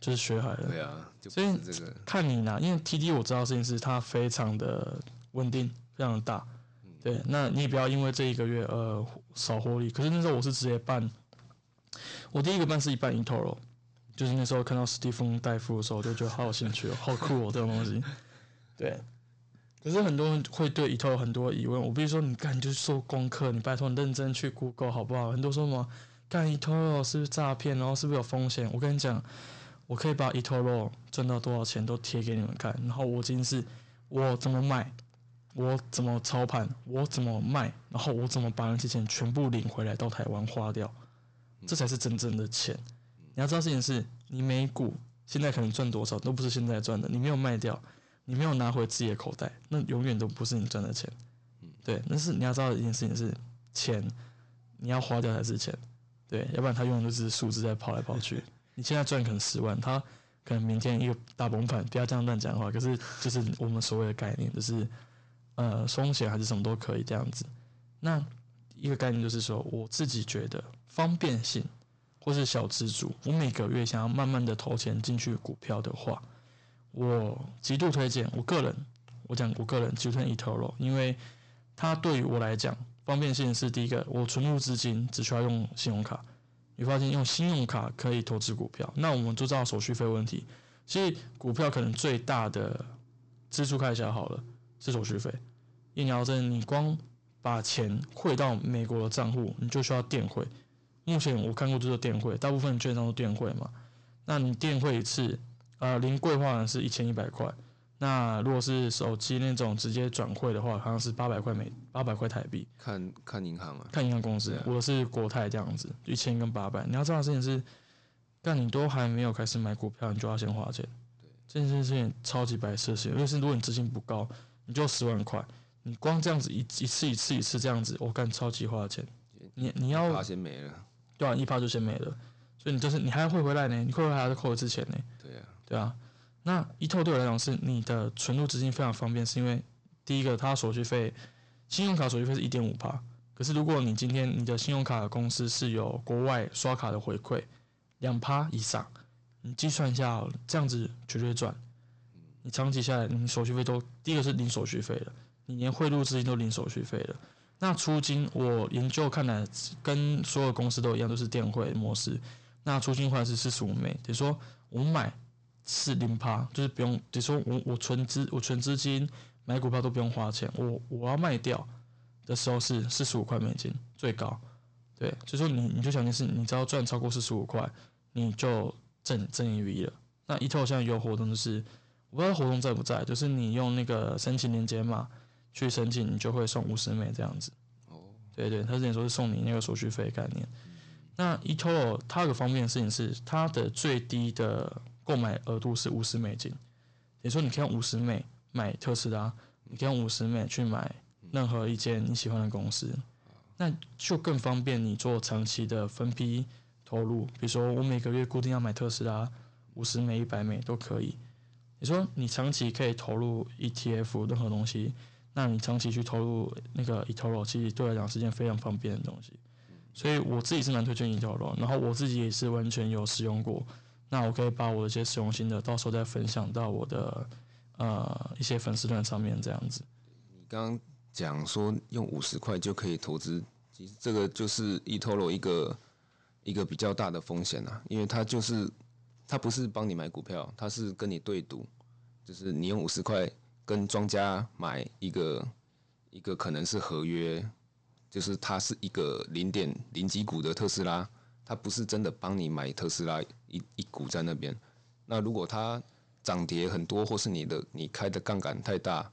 就是学海了。对啊，就不所以这个。看你拿，因为 TD 我知道这件事它非常的稳定，非常的大。对，那你也不要因为这一个月呃少获利。可是那时候我是直接办，我第一个办是一办 eToro，就是那时候看到史蒂芬戴夫的时候，我就觉得好有兴趣哦，好酷哦这种东西。对，可是很多人会对 eToro 很多疑问，我必须说你干你就做功课，你拜托你认真去 Google 好不好？很多说什么干 eToro 是不是诈骗，然后是不是有风险？我跟你讲，我可以把 eToro 赚到多少钱都贴给你们看，然后我今天是我怎么买，我怎么操盘，我怎么卖，然后我怎么把那些钱全部领回来到台湾花掉，这才是真正的钱。你要知道事情是，你每股现在可能赚多少都不是现在赚的，你没有卖掉，你没有拿回自己的口袋，那永远都不是你赚的钱。对，但是你要知道一件事情是，钱你要花掉才是钱，对，要不然它永远都是数字在跑来跑去。你现在赚可能十万，它可能明天一个大崩盘，不要这样乱讲话。可是就是我们所谓的概念，就是呃风险还是什么都可以这样子。那一个概念就是说，我自己觉得方便性或是小资主，我每个月想要慢慢的投钱进去股票的话，我极度推荐。我个人，我讲我个人极度推荐 eToro，因为它对于我来讲方便性是第一个，我存入资金只需要用信用卡。你发现用信用卡可以投资股票，那我们就知道手续费问题。其实股票可能最大的支出开销好了是手续费，疫苗针你光把钱汇到美国的账户，你就需要电汇。目前我看过就是电汇，大部分券商都电汇嘛。那你电汇一次，呃，零柜话呢是一千一百块。那如果是手机那种直接转汇的话，好像是八百块美八百块台币。看看银行啊，看银行公司我是国泰这样子，一千跟八百。你要知道的事情是，但你都还没有开始买股票，你就要先花钱。对这件事情超级白痴的事情，因为是如果你资金不高，你就十万块，你光这样子一一次一次一次这样子，我干超级花钱。你你要花钱没了。对啊，一趴就先没了，所以你就是你还要汇回来呢，你汇回来还要扣一次钱呢。对啊，对啊，那一透对我来讲是你的存入资金非常方便，是因为第一个它手续费，信用卡手续费是一点五趴，可是如果你今天你的信用卡公司是有国外刷卡的回馈两趴以上，你计算一下这样子绝对赚。你长期下来，你手续费都第一个是零手续费了，你连汇入资金都零手续费了。那出金我研究看来跟所有公司都一样，都是电汇模式。那出金换是四十五枚，等于说我买是零趴，就是不用，等于说我我存资我存资金买股票都不用花钱，我我要卖掉的时候是四十五块美金最高。对，所以说你你就想的是，你只要赚超过四十五块，你就挣挣一笔了。那 e t o 现在有活动，就是我不知道活动在不在，就是你用那个申请链接码去申请，你就会送五十美这样子。哦，对对，他之前说是送你那个手续费概念。那 e t o 它有个方便的事情是，它的最低的购买额度是五十美金，也说你可以用五十美买特斯拉，你可以用五十美去买任何一间你喜欢的公司。那就更方便你做长期的分批投入，比如说我每个月固定要买特斯拉五十美、一百美都可以。你说你长期可以投入 ETF 任何东西，那你长期去投入那个 eToro，其实对来讲是件非常方便的东西。所以我自己是蛮推荐 eToro，然后我自己也是完全有使用过。那我可以把我的一些使用心得到时候再分享到我的呃一些粉丝团上面这样子。你刚。讲说用五十块就可以投资，其实这个就是 eToro 一个一个比较大的风险啊，因为它就是它不是帮你买股票，它是跟你对赌，就是你用五十块跟庄家买一个一个可能是合约，就是它是一个零点零几股的特斯拉，它不是真的帮你买特斯拉一一股在那边，那如果它涨跌很多，或是你的你开的杠杆太大。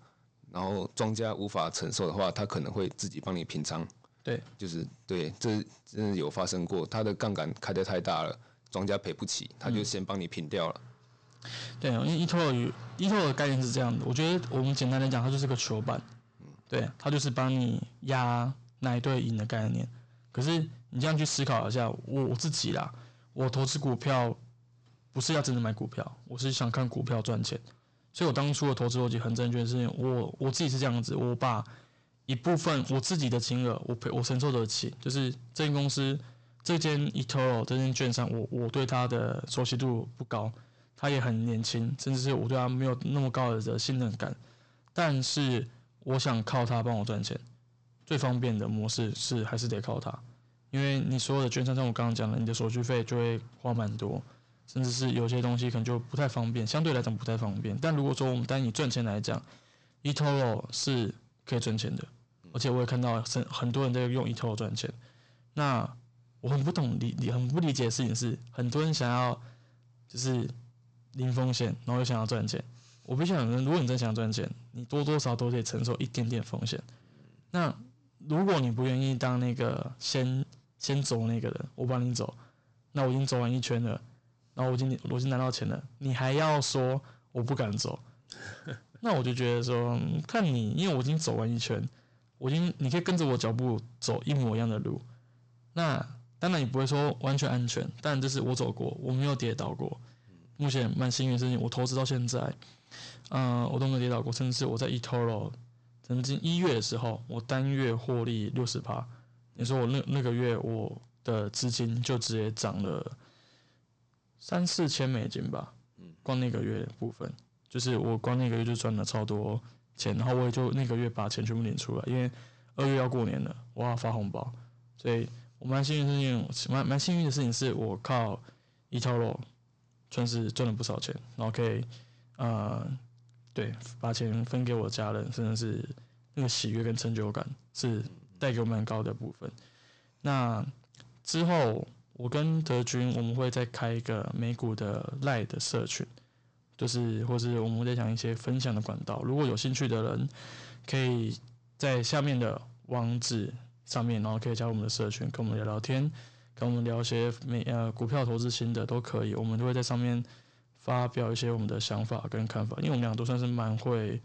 然后庄家无法承受的话，他可能会自己帮你平仓。对，就是对，这真的有发生过。他的杠杆开得太大了，庄家赔不起，他就先帮你平掉了。对，因为 eToro 与 eToro 的概念是这样的，我觉得我们简单来讲，它就是个球板。嗯，对，它就是帮你压哪一队赢的概念。可是你这样去思考一下，我我自己啦，我投资股票不是要真的买股票，我是想看股票赚钱。所以我当初的投资逻辑很正确，是我我自己是这样子，我把一部分我自己的金额，我赔我承受得起，就是这间公司这间 eToro 这间券商，我我对它的熟悉度不高，他也很年轻，甚至是我对他没有那么高的信任感，但是我想靠他帮我赚钱，最方便的模式是还是得靠他，因为你所有的券商像我刚刚讲的，你的手续费就会花蛮多。甚至是有些东西可能就不太方便，相对来讲不太方便。但如果说我们单以赚钱来讲，eToro 是可以赚钱的，而且我也看到很很多人在用 eToro 赚钱。那我很不懂理很不理解的事情是，很多人想要就是零风险，然后又想要赚钱。我必须讲，如果你真想赚钱，你多多少都得承受一点点风险。那如果你不愿意当那个先先走那个人，我帮你走，那我已经走完一圈了。然后我已经我已经拿到钱了，你还要说我不敢走？那我就觉得说，看你，因为我已经走完一圈，我已经你可以跟着我脚步走一模一样的路。那当然你不会说完全安全，但这是我走过，我没有跌倒过。目前蛮幸运的事情，我投资到现在，嗯，我都没有跌倒过。甚至是我在 eToro 曾经一月的时候，我单月获利六十趴。你说我那那个月我的资金就直接涨了。三四千美金吧，嗯光那个月部分，就是我光那个月就赚了超多钱，然后我也就那个月把钱全部领出来，因为二月要过年了，我要发红包，所以我蛮幸运的事情，蛮蛮幸运的事情是我靠一条路，算是赚了不少钱，然后可以呃，对，把钱分给我家人，甚至是那个喜悦跟成就感是带给我蛮高的部分。那之后。我跟德军，我们会再开一个美股的赖的社群，就是或是我们在讲一些分享的管道。如果有兴趣的人，可以在下面的网址上面，然后可以加入我们的社群，跟我们聊聊天，跟我们聊一些美呃股票投资心得都可以。我们都会在上面发表一些我们的想法跟看法，因为我们俩都算是蛮会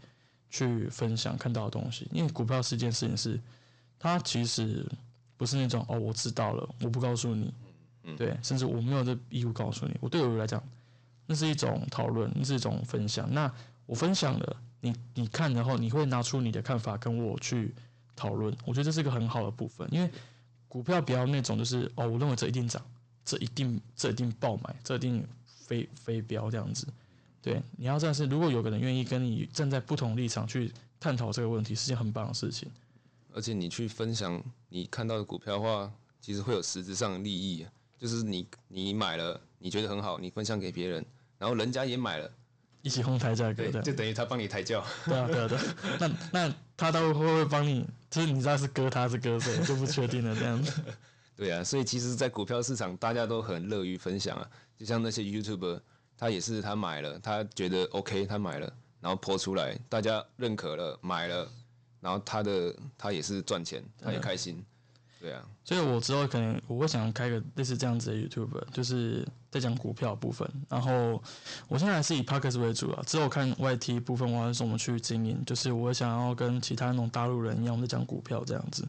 去分享看到的东西。因为股票是一件事情，是它其实不是那种哦，我知道了，我不告诉你。对，甚至我没有这义务告诉你。我对我来讲，那是一种讨论，那是一种分享。那我分享了，你你看，然后你会拿出你的看法跟我去讨论。我觉得这是一个很好的部分，因为股票不要那种就是哦，我认为这一定涨，这一定这一定爆买，这一定飞飞飙这样子。对，你要这样是，如果有个人愿意跟你站在不同立场去探讨这个问题，是件很棒的事情。而且你去分享你看到的股票的话，其实会有实质上的利益，就是你你买了，你觉得很好，你分享给别人，然后人家也买了，一起哄抬价格对，的，就等于他帮你抬轿。对啊对啊对啊。那那他到底会不会帮你？就是你知道是割他是割谁就不确定了这样子。对啊，所以其实，在股票市场，大家都很乐于分享啊。就像那些 YouTuber，他也是他买了，他觉得 OK，他买了，然后播出来，大家认可了，买了，然后他的他也是赚钱，他也开心。对啊，所以我之后可能我会想开个类似这样子的 YouTube，就是在讲股票部分。然后我现在还是以 Podcast 为主啊，之后看 YT 部分，我还是怎么去经营。就是我想要跟其他那种大陆人一样，我们在讲股票这样子。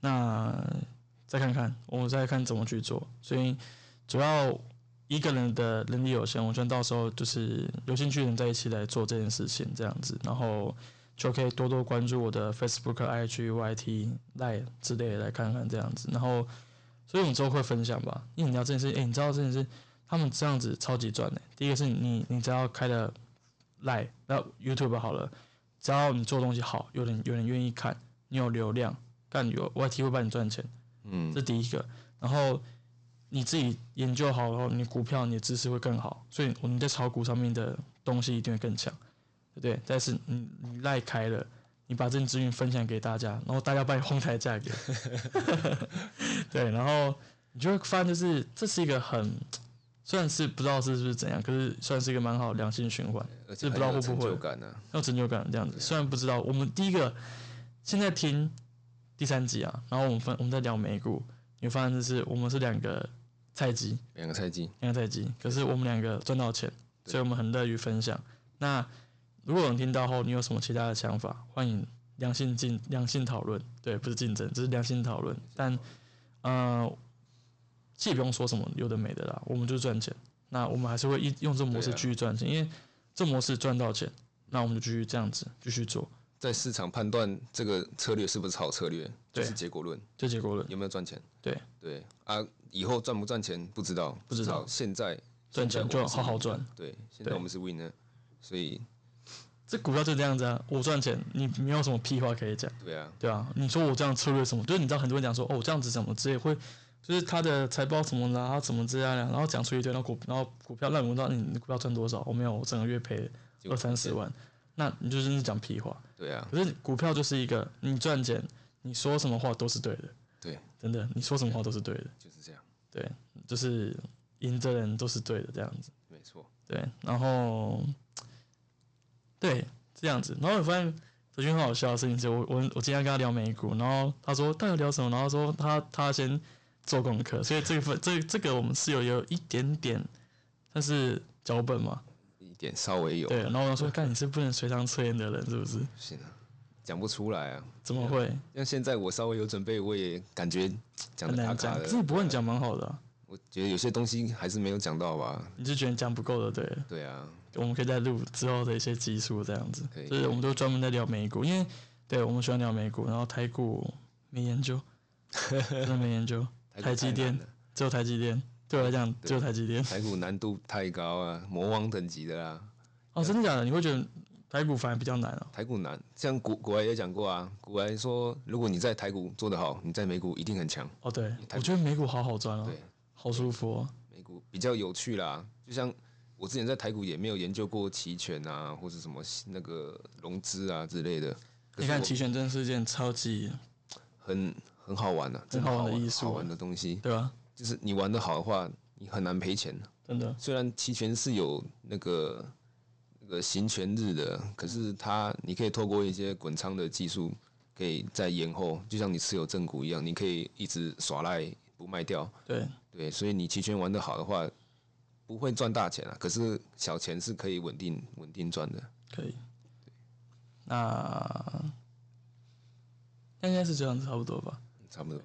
那再看看，我再看怎么去做。所以主要一个人的能力有限，我觉得到时候就是有兴趣的人在一起来做这件事情这样子，然后就可以多多关注我的 Facebook、IG、YT、Line 之类的来看看这样子。然后，所以我们之后会分享吧。因为你知道这件事，诶、你知道这件事，他们这样子超级赚的。第一个是你，你只要开了 Line，那 YouTube 好了，只要你做东西好，有人有人愿意看，你有流量，干有 YT 会帮你赚钱。嗯这，第一个。然后你自己研究好后，你股票你的知识会更好，所以我们在炒股上面的东西一定会更强，对不对？但是你你赖开了，你把这件资讯分享给大家，然后大家帮你哄抬价格，对，然后你就会发现，就是这是一个很。虽然是不知道是不是怎样，可是算是一个蛮好良性循环，而且这不知道会不会有成就感呢、啊。有成就感这样子。虽然不知道，我们第一个现在听第三集啊，然后我们分我们在聊美股，你会发现就是我们是两个菜鸡，两个菜鸡，两个菜鸡，可是我们两个赚到钱，所以我们很乐于分享。那如果有人听到后，你有什么其他的想法，欢迎良性竞良性讨论，对，不是竞争，这是良性讨论。但呃，既不用说什么有的没的啦，我们就是赚钱。那我们还是会一用这模式继续赚钱，因为这模式赚到钱，那我们就继续这样子继续做，在市场判断这个策略是不是好策略，就是结果论，就结果论。有没有赚钱？对。对。啊，以后赚不赚钱不知道，不知道。现在赚钱就好好赚。对，现在我们是 winner，所以这股票就这样子啊，我赚钱，你没有什么屁话可以讲，对啊，对啊，你说我这样策略什么，就是你知道很多人讲说哦，我这样子怎么之类会，就是他的财报什么的啊，他怎么这样，然后讲出一堆，然后股然后股票让你知道你你股票赚多少，我没有，我整个月赔二三十万，那你就真是讲屁话。对啊，可是股票就是一个你赚钱，你说什么话都是对的，对，真的，你说什么话都是对的，就是这样，对，就是赢的人都是对的这样子。没错，对，然后对这样子，然后我发现德军很好笑的事情是我我我今天跟他聊美股，然后他说到底聊什么，然后说他他先做功课，所以这个份这这个我们是有有一点点，但是脚本嘛，一点稍微有，对，然后我说看你是不能随堂测验的人是不是？是啊，讲不出来啊。怎么会像现在我稍微有准备，我也感觉讲的卡很难讲？卡的。可是你不会讲蛮好的、啊，我觉得有些东西还是没有讲到吧。你就觉得你讲不够的，对了。对啊，我们可以再录之后的一些集数这样子可以，就是我们都专门在聊美股，因为对我们喜欢聊美股，然后台股没研究，真的没研究，台积电只有台积电，对我来讲只有台积电。台股难度太高啊，魔王等级的啦。哦，真的假的？你会觉得台股反而比较难哦？台股难，像古古来也讲过啊，古来说，如果你在台股做得好，你在美股一定很强。哦，对，我觉得美股好好赚哦对，好舒服哦。美股比较有趣啦，就像我之前在台股也没有研究过期权啊，或者什么那个融资啊之类的。你看期权真的是件超级，很很好玩啊，真很好玩的玩艺术啊好玩的东西。对吧？就是你玩的好的话，你很难赔钱。真的，虽然期权是有那个那个行权日的，可是它你可以透过一些滚仓的技术，可以在延后，就像你持有正股一样，你可以一直耍赖不卖掉。对，对，所以你期权玩得好的话，不会赚大钱啊，可是小钱是可以稳定稳定赚的。可以。那那应该是这样子差不多吧？差不多。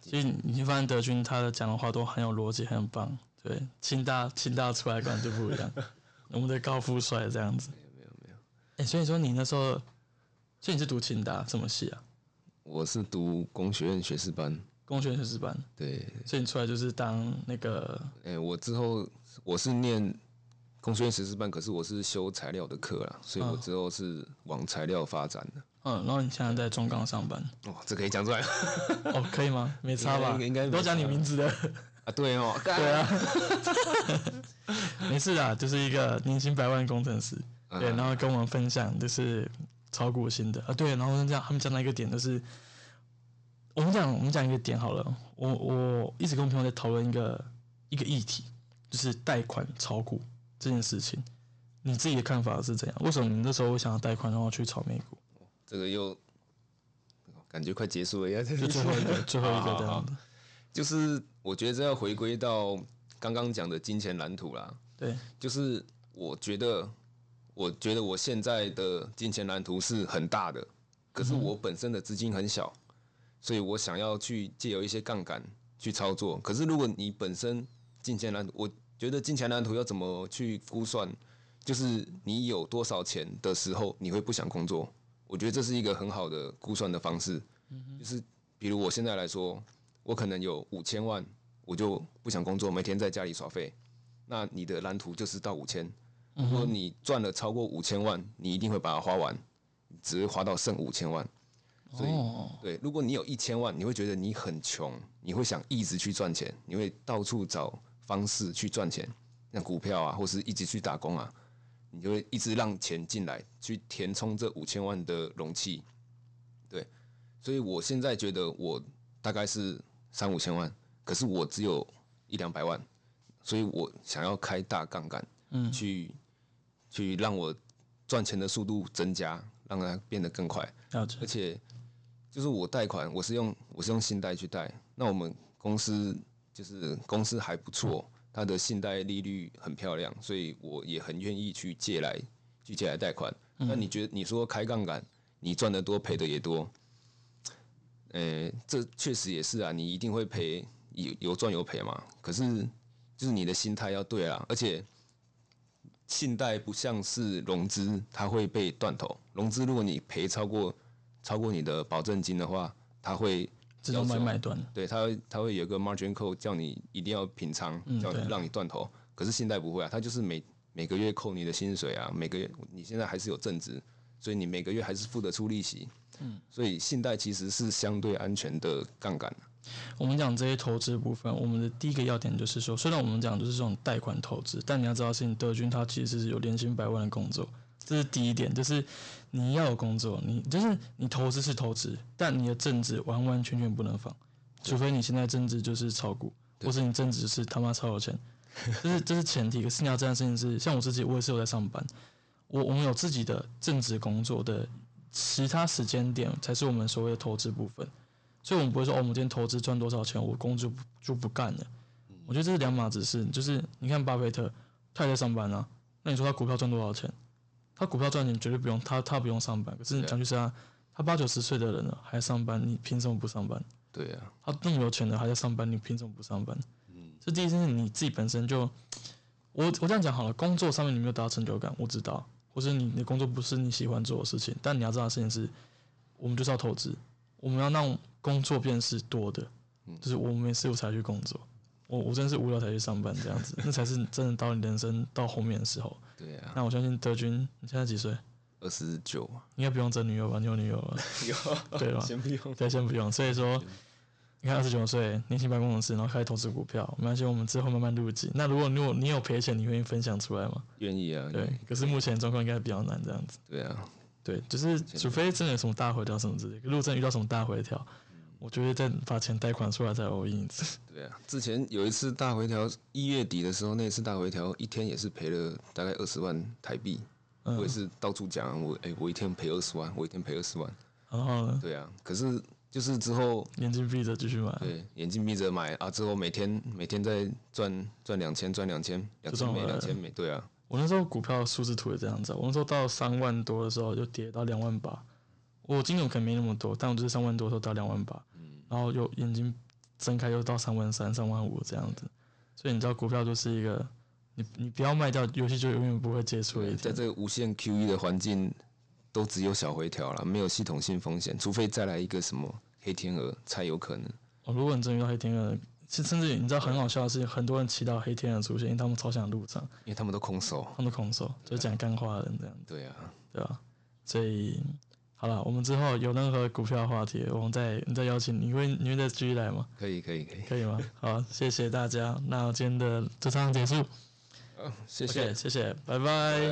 所以你会发现德军他的讲的话都很有逻辑，很棒。对，清大清大出来感觉就不一样，我们的高富帅这样子。没有没有，哎、所以说你那时候，所以你是读清大什么系啊？我是读工学院学士班。工学院学士班，对，所以你出来就是当那个哎、我之后我是念工学院学士班，可是我是修材料的课啦，所以我嗯之后是往材料发展的。嗯，然后你现在在中钢上班，哦，这可以讲出来哦，可以吗？没差吧？应该应该没都讲你名字的，啊？对哦，对啊，没事的，就是一个年薪百万工程师，嗯对，然后跟我们分享就是炒股心的啊，对，然后这样他们讲到一个点就是，我们讲我们讲一个点好了，我我一直跟我朋友在讨论一个一个议题，就是贷款炒股这件事情，你自己的看法是怎样？为什么你那时候会想要贷款然后去炒美股？这个又感觉快结束了，要就最后一个最后一个这样子，就是我觉得这要回归到刚刚讲的金钱蓝图啦。对，就是我觉得，我觉得我现在的金钱蓝图是很大的，可是我本身的资金很小，所以我想要去借由一些杠杆去操作。可是如果你本身金钱蓝图，我觉得金钱蓝图要怎么去估算，就是你有多少钱的时候，你会不想工作。我觉得这是一个很好的估算的方式，就是比如我现在来说，我可能有五千万，我就不想工作，每天在家里耍废。那你的蓝图就是到五千。如果你赚了超过五千万，你一定会把它花完，只会花到剩五千万。所以，哦，对，如果你有一千万，你会觉得你很穷，你会想一直去赚钱，你会到处找方式去赚钱，像股票啊，或是一直去打工啊，你就会一直让钱进来，去填充这五千万的容器。对，所以我现在觉得我大概是三五千万，可是我只有一两百万，所以我想要开大杠杆，嗯去去让我赚钱的速度增加，让它变得更快。而，且就是我贷款，我是用我是用信贷去贷。那我们公司就是公司还不错，它的信贷利率很漂亮，所以我也很愿意去借来去借来贷款。那你觉得你说开杠杆，你赚的多赔的也多？呃，这确实也是啊，你一定会赔，有有赚有赔嘛。可是就是你的心态要对啊，而且信贷不像是融资，它会被断头。融资如果你赔超过超过你的保证金的话，它会自动要求买买断，对它会它会有个 margin call 叫你一定要平仓，叫对让你断头。可是信贷不会啊，它就是每每个月扣你的薪水啊，每个月你现在还是有正值，所以你每个月还是付得出利息。嗯，所以信贷其实是相对安全的杠杆。我们讲这些投资部分，我们的第一个要点就是说，虽然我们讲就是这种贷款投资，但你要知道的是，你德军他其实是有年薪百万的工作，这是第一点，就是你要有工作，你就是你投资是投资，但你的政治完完全全不能放，除非你现在政治就是炒股，或是你政治是他妈超有钱，这是这是前提。可是你要这样的事情是，像我自己，我也是有在上班，我我们有自己的正职工作的其他时间点才是我们所谓的投资部分。所以我们不会说哦，我们今天投资赚多少钱，我工作就不干了。我觉得这是两码子事。就是你看巴菲特，他也在上班啊。那你说他股票赚多少钱？他股票赚钱绝对不用他，他不用上班。可是对啊。讲句实话，他八九十岁的人了还上班，你凭什么不上班？对啊，他那么有钱的还在上班，你凭什么不上班？嗯，这第一件事你自己本身就，我我这样讲好了，工作上面你没有达到成就感，我知道，或是你的工作不是你喜欢做的事情，但你要知道的事情是，我们就是要投资，我们要让工作变是多的，就是我们没事我才去工作，我我真的是无聊才去上班这样子，那才是真的到你人生到后面的时候。对啊，那我相信德军，你现在几岁？二十九嘛，应该不用争女友吧？你有女友了？有对吧？先不用。对，先不用。所以说，你看二十九岁，年薪百工程师，然后开始投资股票，没关系，我们之后慢慢入籍。那如果你有你有赔钱，你愿意分享出来吗？愿意啊，对，可是目前状况应该比较难这样子。对啊，对，就是除非真的有什么大回调什么之类的，如果真的遇到什么大回调，我就会再把钱贷款出来再 in 一次。对啊，之前有一次大回调，一月底的时候，那次大回调一天也是赔了大概二十万台币。嗯我也是到处讲，我哎、我一天赔二十万，我一天赔二十万。然后呢，对啊，可是就是之后眼睛闭着继续买。对眼睛闭着买啊，之后每天每天在赚赚两千，赚两千，两千美，两千美。对啊，我那时候股票数字图也这样子啊，我那时候到三万多的时候就跌到两万八，我金额可能没那么多，但我就是三万多的时候到两万八，然后又眼睛睁开又到三万三、三万五这样子，所以你知道股票就是一个，你你不要卖掉，游戏就永远不会结束。在这个无限 QE 的环境，都只有小回调了，没有系统性风险，除非再来一个什么黑天鹅才有可能。哦，如果你真遇到黑天鹅，甚甚至你知道很好笑的是，很多人祈祷黑天鹅出现，因为他们超想入场，因为他们都空手。他们都空手，就是讲干话的人这样子。对啊，对啊、所以好了，我们之后有任何股票话题，我们再你再邀请你，你会你会再继续来吗？可以可以可以，可以吗？好，谢谢大家，那今天的这场结束，谢谢。OK，谢谢，拜拜。